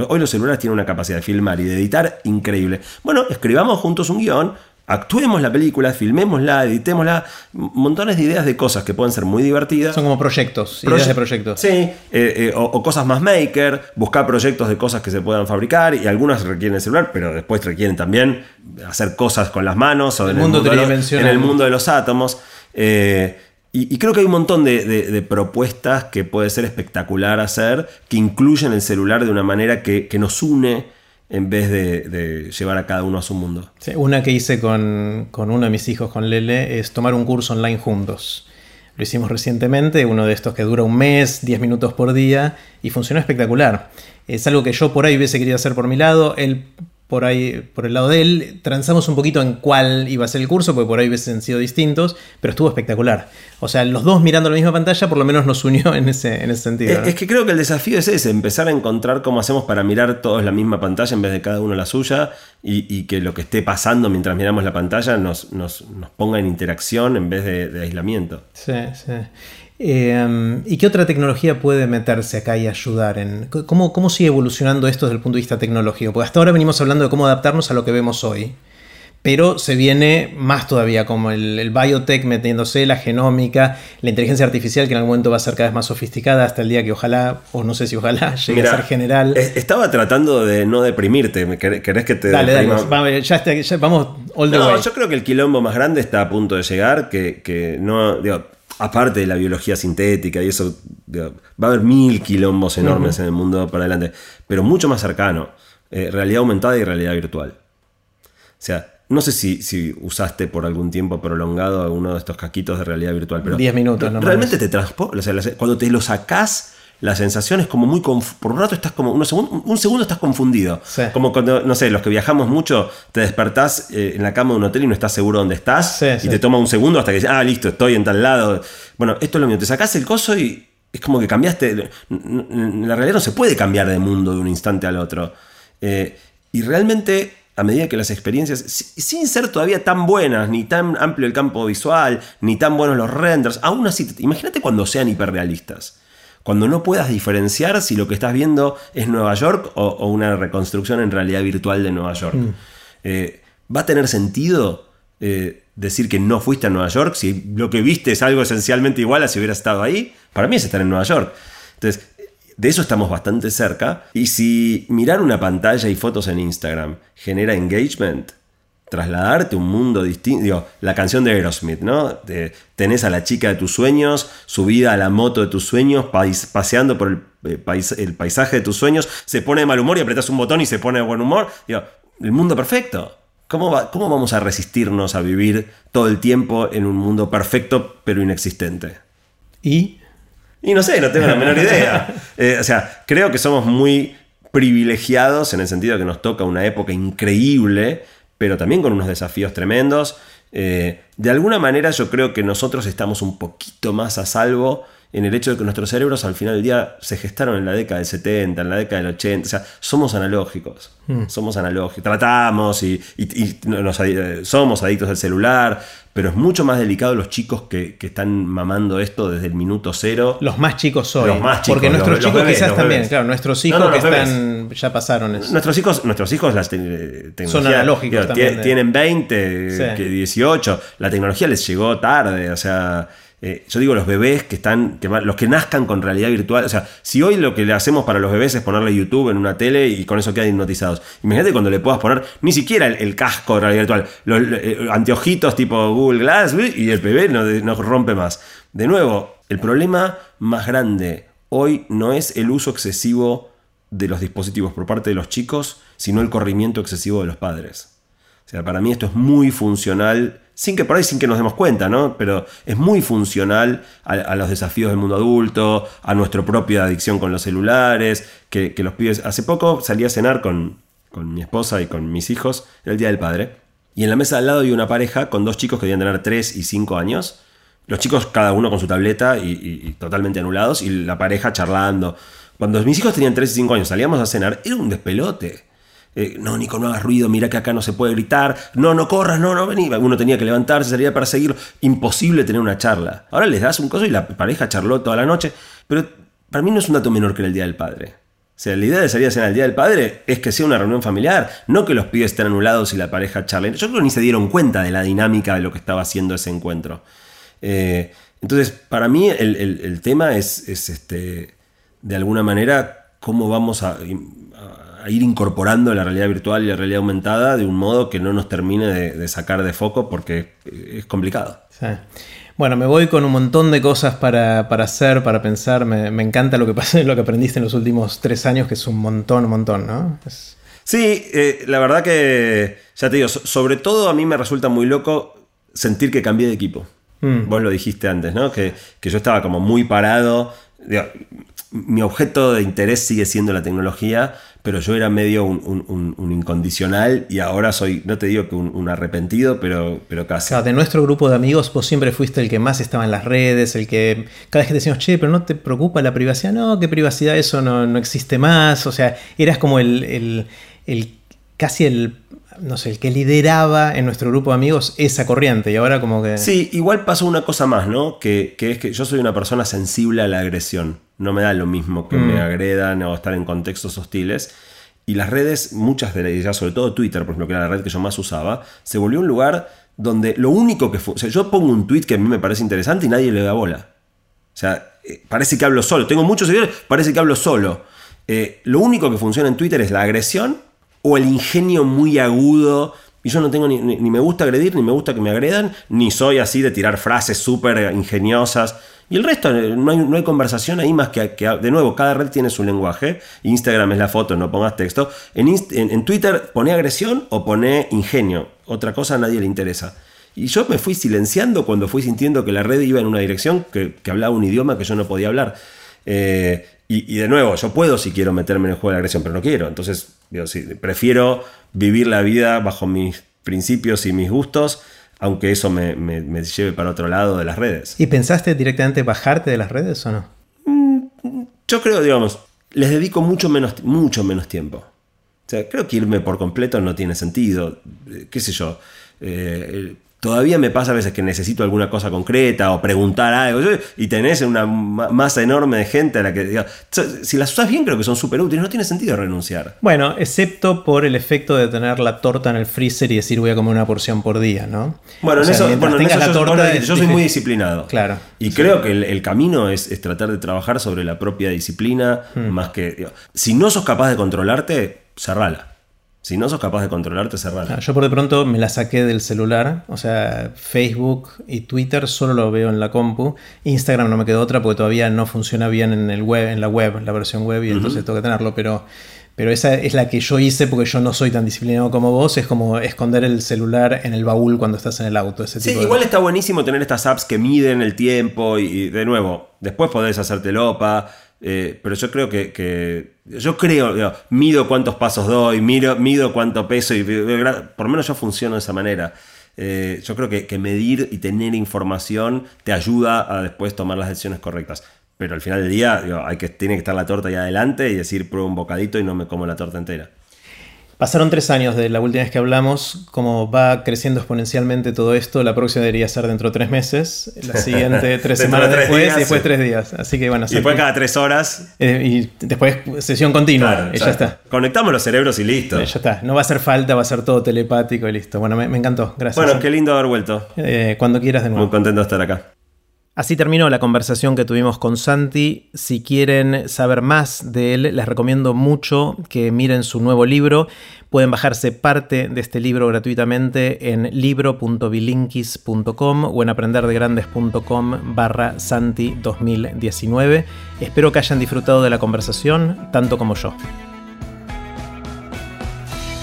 Hoy los celulares tienen una capacidad de filmar y de editar increíble. Bueno, escribamos juntos un guion actuemos la película, filmémosla, editémosla, montones de ideas de cosas que pueden ser muy divertidas. Son como proyectos, ideas de proyectos. Sí, eh, eh, o, cosas más maker, buscar proyectos de cosas que se puedan fabricar y algunas requieren el celular, pero después requieren también hacer cosas con las manos o en, el, mundo de los, en el mundo de los átomos. Eh, y, creo que hay un montón de, propuestas que puede ser espectacular hacer, que incluyen el celular de una manera que, nos une en vez de, llevar a cada uno a su mundo. una que hice con, uno de mis hijos, con Lele, es tomar un curso online juntos. Lo hicimos recientemente, uno de estos que dura un mes, 10 minutos por día, y funcionó espectacular. Es algo que yo por ahí hubiese querido hacer por mi lado, por ahí, por el lado de él. Transamos un poquito en cuál iba a ser el curso, porque por ahí hubiesen sido distintos, pero estuvo espectacular. O sea, los dos mirando la misma pantalla por lo menos nos unió en ese, en ese sentido. Es, que creo que el desafío es ese, empezar a encontrar cómo hacemos para mirar todos la misma pantalla en vez de cada uno la suya y, que lo que esté pasando mientras miramos la pantalla nos, nos, ponga en interacción en vez de, de aislamiento. Sí, sí. Em, ¿Y qué otra tecnología puede meterse acá y ayudar? En, ¿cómo, ¿Cómo sigue evolucionando esto desde el punto de vista tecnológico? Porque hasta ahora venimos hablando de cómo adaptarnos a lo que vemos hoy. Pero se viene más todavía, como el, biotech metiéndose, la genómica, la inteligencia artificial, que en algún momento va a ser cada vez más sofisticada hasta el día que ojalá, o no sé si ojalá, llegue a ser general. Estaba tratando de no deprimirte. ¿Querés que te Dale, dale, ya, vamos all the no, Yo creo que el quilombo más grande está a punto de llegar, que, que no. Digo, aparte de la biología sintética y eso, va a haber mil quilombos enormes en el mundo para adelante, pero mucho más cercano, eh, realidad aumentada y realidad virtual. O sea, no sé si, si, usaste por algún tiempo prolongado alguno de estos caquitos de realidad virtual, pero... 10 minutos, ¿no? Realmente te transporta, o sea, cuando te lo sacás la sensación es como muy. Por un rato estás como. un segundo estás confundido. Como cuando, no sé, los que viajamos mucho, te despertás eh, en la cama de un hotel y no estás seguro dónde estás. y te toma un segundo hasta que dices, ah, listo, estoy en tal lado. Bueno, esto es lo mío. Te sacás el coso y es como que cambiaste. La realidad no se puede cambiar de mundo de un instante al otro. Eh, y realmente a medida que las experiencias, sin ser todavía tan buenas, ni tan amplio el campo visual, ni tan buenos los renders, aún así, imagínate cuando sean hiperrealistas cuando no puedas diferenciar si lo que estás viendo es Nueva York o, una reconstrucción en realidad virtual de Nueva York. Mm. Eh, ¿Va a tener sentido eh, decir que no fuiste a Nueva York si lo que viste es algo esencialmente igual a si hubieras estado ahí? Para mí es estar en Nueva York. Entonces, de eso estamos bastante cerca. Y si mirar una pantalla y fotos en Instagram genera engagement, trasladarte a un mundo distinto. Digo, la canción de Aerosmith, ¿no? tenés a la chica de tus sueños, subida a la moto de tus sueños, paseando por el, eh, el, paisaje de tus sueños, se pone de mal humor y apretas un botón y se pone de buen humor. Digo, el mundo perfecto. ¿Cómo, va, ¿Cómo vamos a resistirnos a vivir todo el tiempo en un mundo perfecto pero inexistente? ¿Y? Y no sé, no tengo la menor idea. Eh, o sea, creo que somos muy privilegiados en el sentido que nos toca una época increíble pero también con unos desafíos tremendos. Eh, de alguna manera yo creo que nosotros estamos un poquito más a salvo en el hecho de que nuestros cerebros al final del día se gestaron en la década del 70, en la década del 80, o sea, somos analógicos, hmm. somos analógicos, tratamos y, eh, somos adictos al celular, pero es mucho más delicado los chicos que, están mamando esto desde el minuto cero. Los más chicos hoy. Los más chicos. Porque nuestros chicos quizás también, claro, nuestros hijos que están, ya pasaron eso. Nuestros hijos, nuestros hijos las Son analógicos también. Tienen 20, 18, la tecnología les llegó tarde, o sea... Eh, yo digo los bebés que están, que, los que nazcan con realidad virtual. O sea, si hoy lo que le hacemos para los bebés es ponerle YouTube en una tele y con eso quedan hipnotizados. Imagínate cuando le puedas poner ni siquiera el, casco de realidad virtual, los eh, anteojitos tipo Google Glass y el bebé no, no rompe más. De nuevo, el problema más grande hoy no es el uso excesivo de los dispositivos por parte de los chicos, sino el corrimiento excesivo de los padres. O sea, para mí esto es muy funcional sin que por ahí, sin que nos demos cuenta, ¿no? Pero es muy funcional a, los desafíos del mundo adulto, a nuestra propia adicción con los celulares, que, los pibes... Hace poco salí a cenar con, mi esposa y con mis hijos, el Día del Padre, y en la mesa al lado había una pareja con dos chicos que debían tener 3 y 5 años, los chicos cada uno con su tableta y, totalmente anulados, y la pareja charlando. Cuando mis hijos tenían 3 y 5 años, salíamos a cenar, era un despelote. Eh, no, Nico, no hagas ruido, mira que acá no se puede gritar, no, no corras, no, no, vení. Uno tenía que levantarse, salir para seguirlo. Imposible tener una charla. Ahora les das un coso y la pareja charló toda la noche, pero para mí no es un dato menor que el Día del Padre. O sea, la idea de salir a cenar el Día del Padre es que sea una reunión familiar, no que los pibes estén anulados y la pareja charle. Yo creo que ni se dieron cuenta de la dinámica de lo que estaba haciendo ese encuentro. Eh, entonces, para mí el, tema es, este, de alguna manera, cómo vamos a a ir incorporando la realidad virtual y la realidad aumentada de un modo que no nos termine de, sacar de foco porque es complicado. Bueno, me voy con un montón de cosas para, hacer, para pensar. Me, encanta lo que pasó, lo que aprendiste en los últimos tres años, que es un montón, un montón, ¿no? Sí, eh, la verdad que, ya te digo, sobre todo a mí me resulta muy loco sentir que cambié de equipo. Mm. Vos lo dijiste antes, ¿no? Que, que yo estaba como muy parado. mi objeto de interés sigue siendo la tecnología, pero yo era medio un, incondicional y ahora soy, no te digo que un, arrepentido, pero, pero casi. de nuestro grupo de amigos, vos siempre fuiste el que más estaba en las redes, el que cada vez que decíamos, che, pero no te preocupa la privacidad, no, qué privacidad, eso no, existe más, o sea, eras como el, el, casi el no sé, el que lideraba en nuestro grupo de amigos esa corriente y ahora como que... Sí, igual pasó una cosa más, ¿no? Que, que es que yo soy una persona sensible a la agresión no me da lo mismo que me mm. agredan o estar en contextos hostiles. Y las redes, muchas de ellas, sobre todo Twitter, por ejemplo, que era la red que yo más usaba, se volvió un lugar donde lo único que fue. O sea, yo pongo un tweet que a mí me parece interesante y nadie le da bola. O sea, eh, parece que hablo solo. Tengo muchos seguidores, parece que hablo solo. Eh, lo único que funciona en Twitter es la agresión o el ingenio muy agudo. Y yo no tengo ni, ni me gusta agredir, ni me gusta que me agredan, ni soy así de tirar frases súper ingeniosas. Y el resto, eh, no hay, no hay conversación ahí más que, que, de nuevo, cada red tiene su lenguaje. Instagram es la foto, no pongas texto. En, en, Twitter pone agresión o pone ingenio. Otra cosa a nadie le interesa. Y yo me fui silenciando cuando fui sintiendo que la red iba en una dirección que, hablaba un idioma que yo no podía hablar. Eh, y, de nuevo, yo puedo si quiero meterme en el juego de agresión, pero no quiero. Entonces, digo, prefiero vivir la vida bajo mis principios y mis gustos aunque eso me, lleve para otro lado de las redes. ¿Y pensaste directamente bajarte de las redes o no? Mm, yo creo, digamos, les dedico mucho menos, mucho menos tiempo. O sea, creo que irme por completo no tiene sentido. Eh, ¿Qué sé yo? Eh, Todavía me pasa a veces que necesito alguna cosa concreta o preguntar algo y tenés una masa enorme de gente a la que... si las usas bien creo que son súper útiles, no tiene sentido renunciar. Bueno, excepto por el efecto de tener la torta en el freezer y decir voy a comer una porción por día, ¿no? Bueno, en eso, yo, soy muy disciplinado. Claro. Y creo que el, camino es, tratar de trabajar sobre la propia disciplina, hmm. más que... si no sos capaz de controlarte, cerrala. Si no sos capaz de controlarte, cerrala. Yo por de pronto me la saqué del celular. O sea, Facebook y Twitter solo lo veo en la compu. Instagram no me quedó otra porque todavía no funciona bien en el web, en la web, la versión web, y entonces tengo que tenerlo. Pero, pero esa es la que yo hice porque yo no soy tan disciplinado como vos. Es como esconder el celular en el baúl cuando estás en el auto. Ese sí, igual está buenísimo tener estas apps que miden el tiempo y, de nuevo, después podés hacerte lopa eh, pero yo creo que, yo creo, mido cuántos pasos doy, mido, mido cuánto peso y por lo menos yo funciono de esa manera. Eh, yo creo que, medir y tener información te ayuda a después tomar las decisiones correctas. Pero al final del día hay que, tiene que estar la torta ahí adelante y decir pruebo un bocadito y no me como la torta entera. Pasaron tres años de la última vez que hablamos, como va creciendo exponencialmente todo esto, la próxima debería ser dentro de tres meses, la siguiente tres semanas después y después tres días. Así que bueno. Y después cada tres horas. Eh, y después sesión continua y ya está. Conectamos los cerebros y listo. ya está. No va a hacer falta, va a ser todo telepático y listo. Bueno, me, encantó. Gracias. Bueno, qué lindo haber vuelto. Eh, cuando quieras de nuevo. Muy contento de estar acá. Así terminó la conversación que tuvimos con Santi. Si quieren saber más de él, les recomiendo mucho que miren su nuevo libro. Pueden bajarse parte de este libro gratuitamente en libro.bilinkis.com o en aprenderdegrandes.com barra Santi 2019. Espero que hayan disfrutado de la conversación tanto como yo.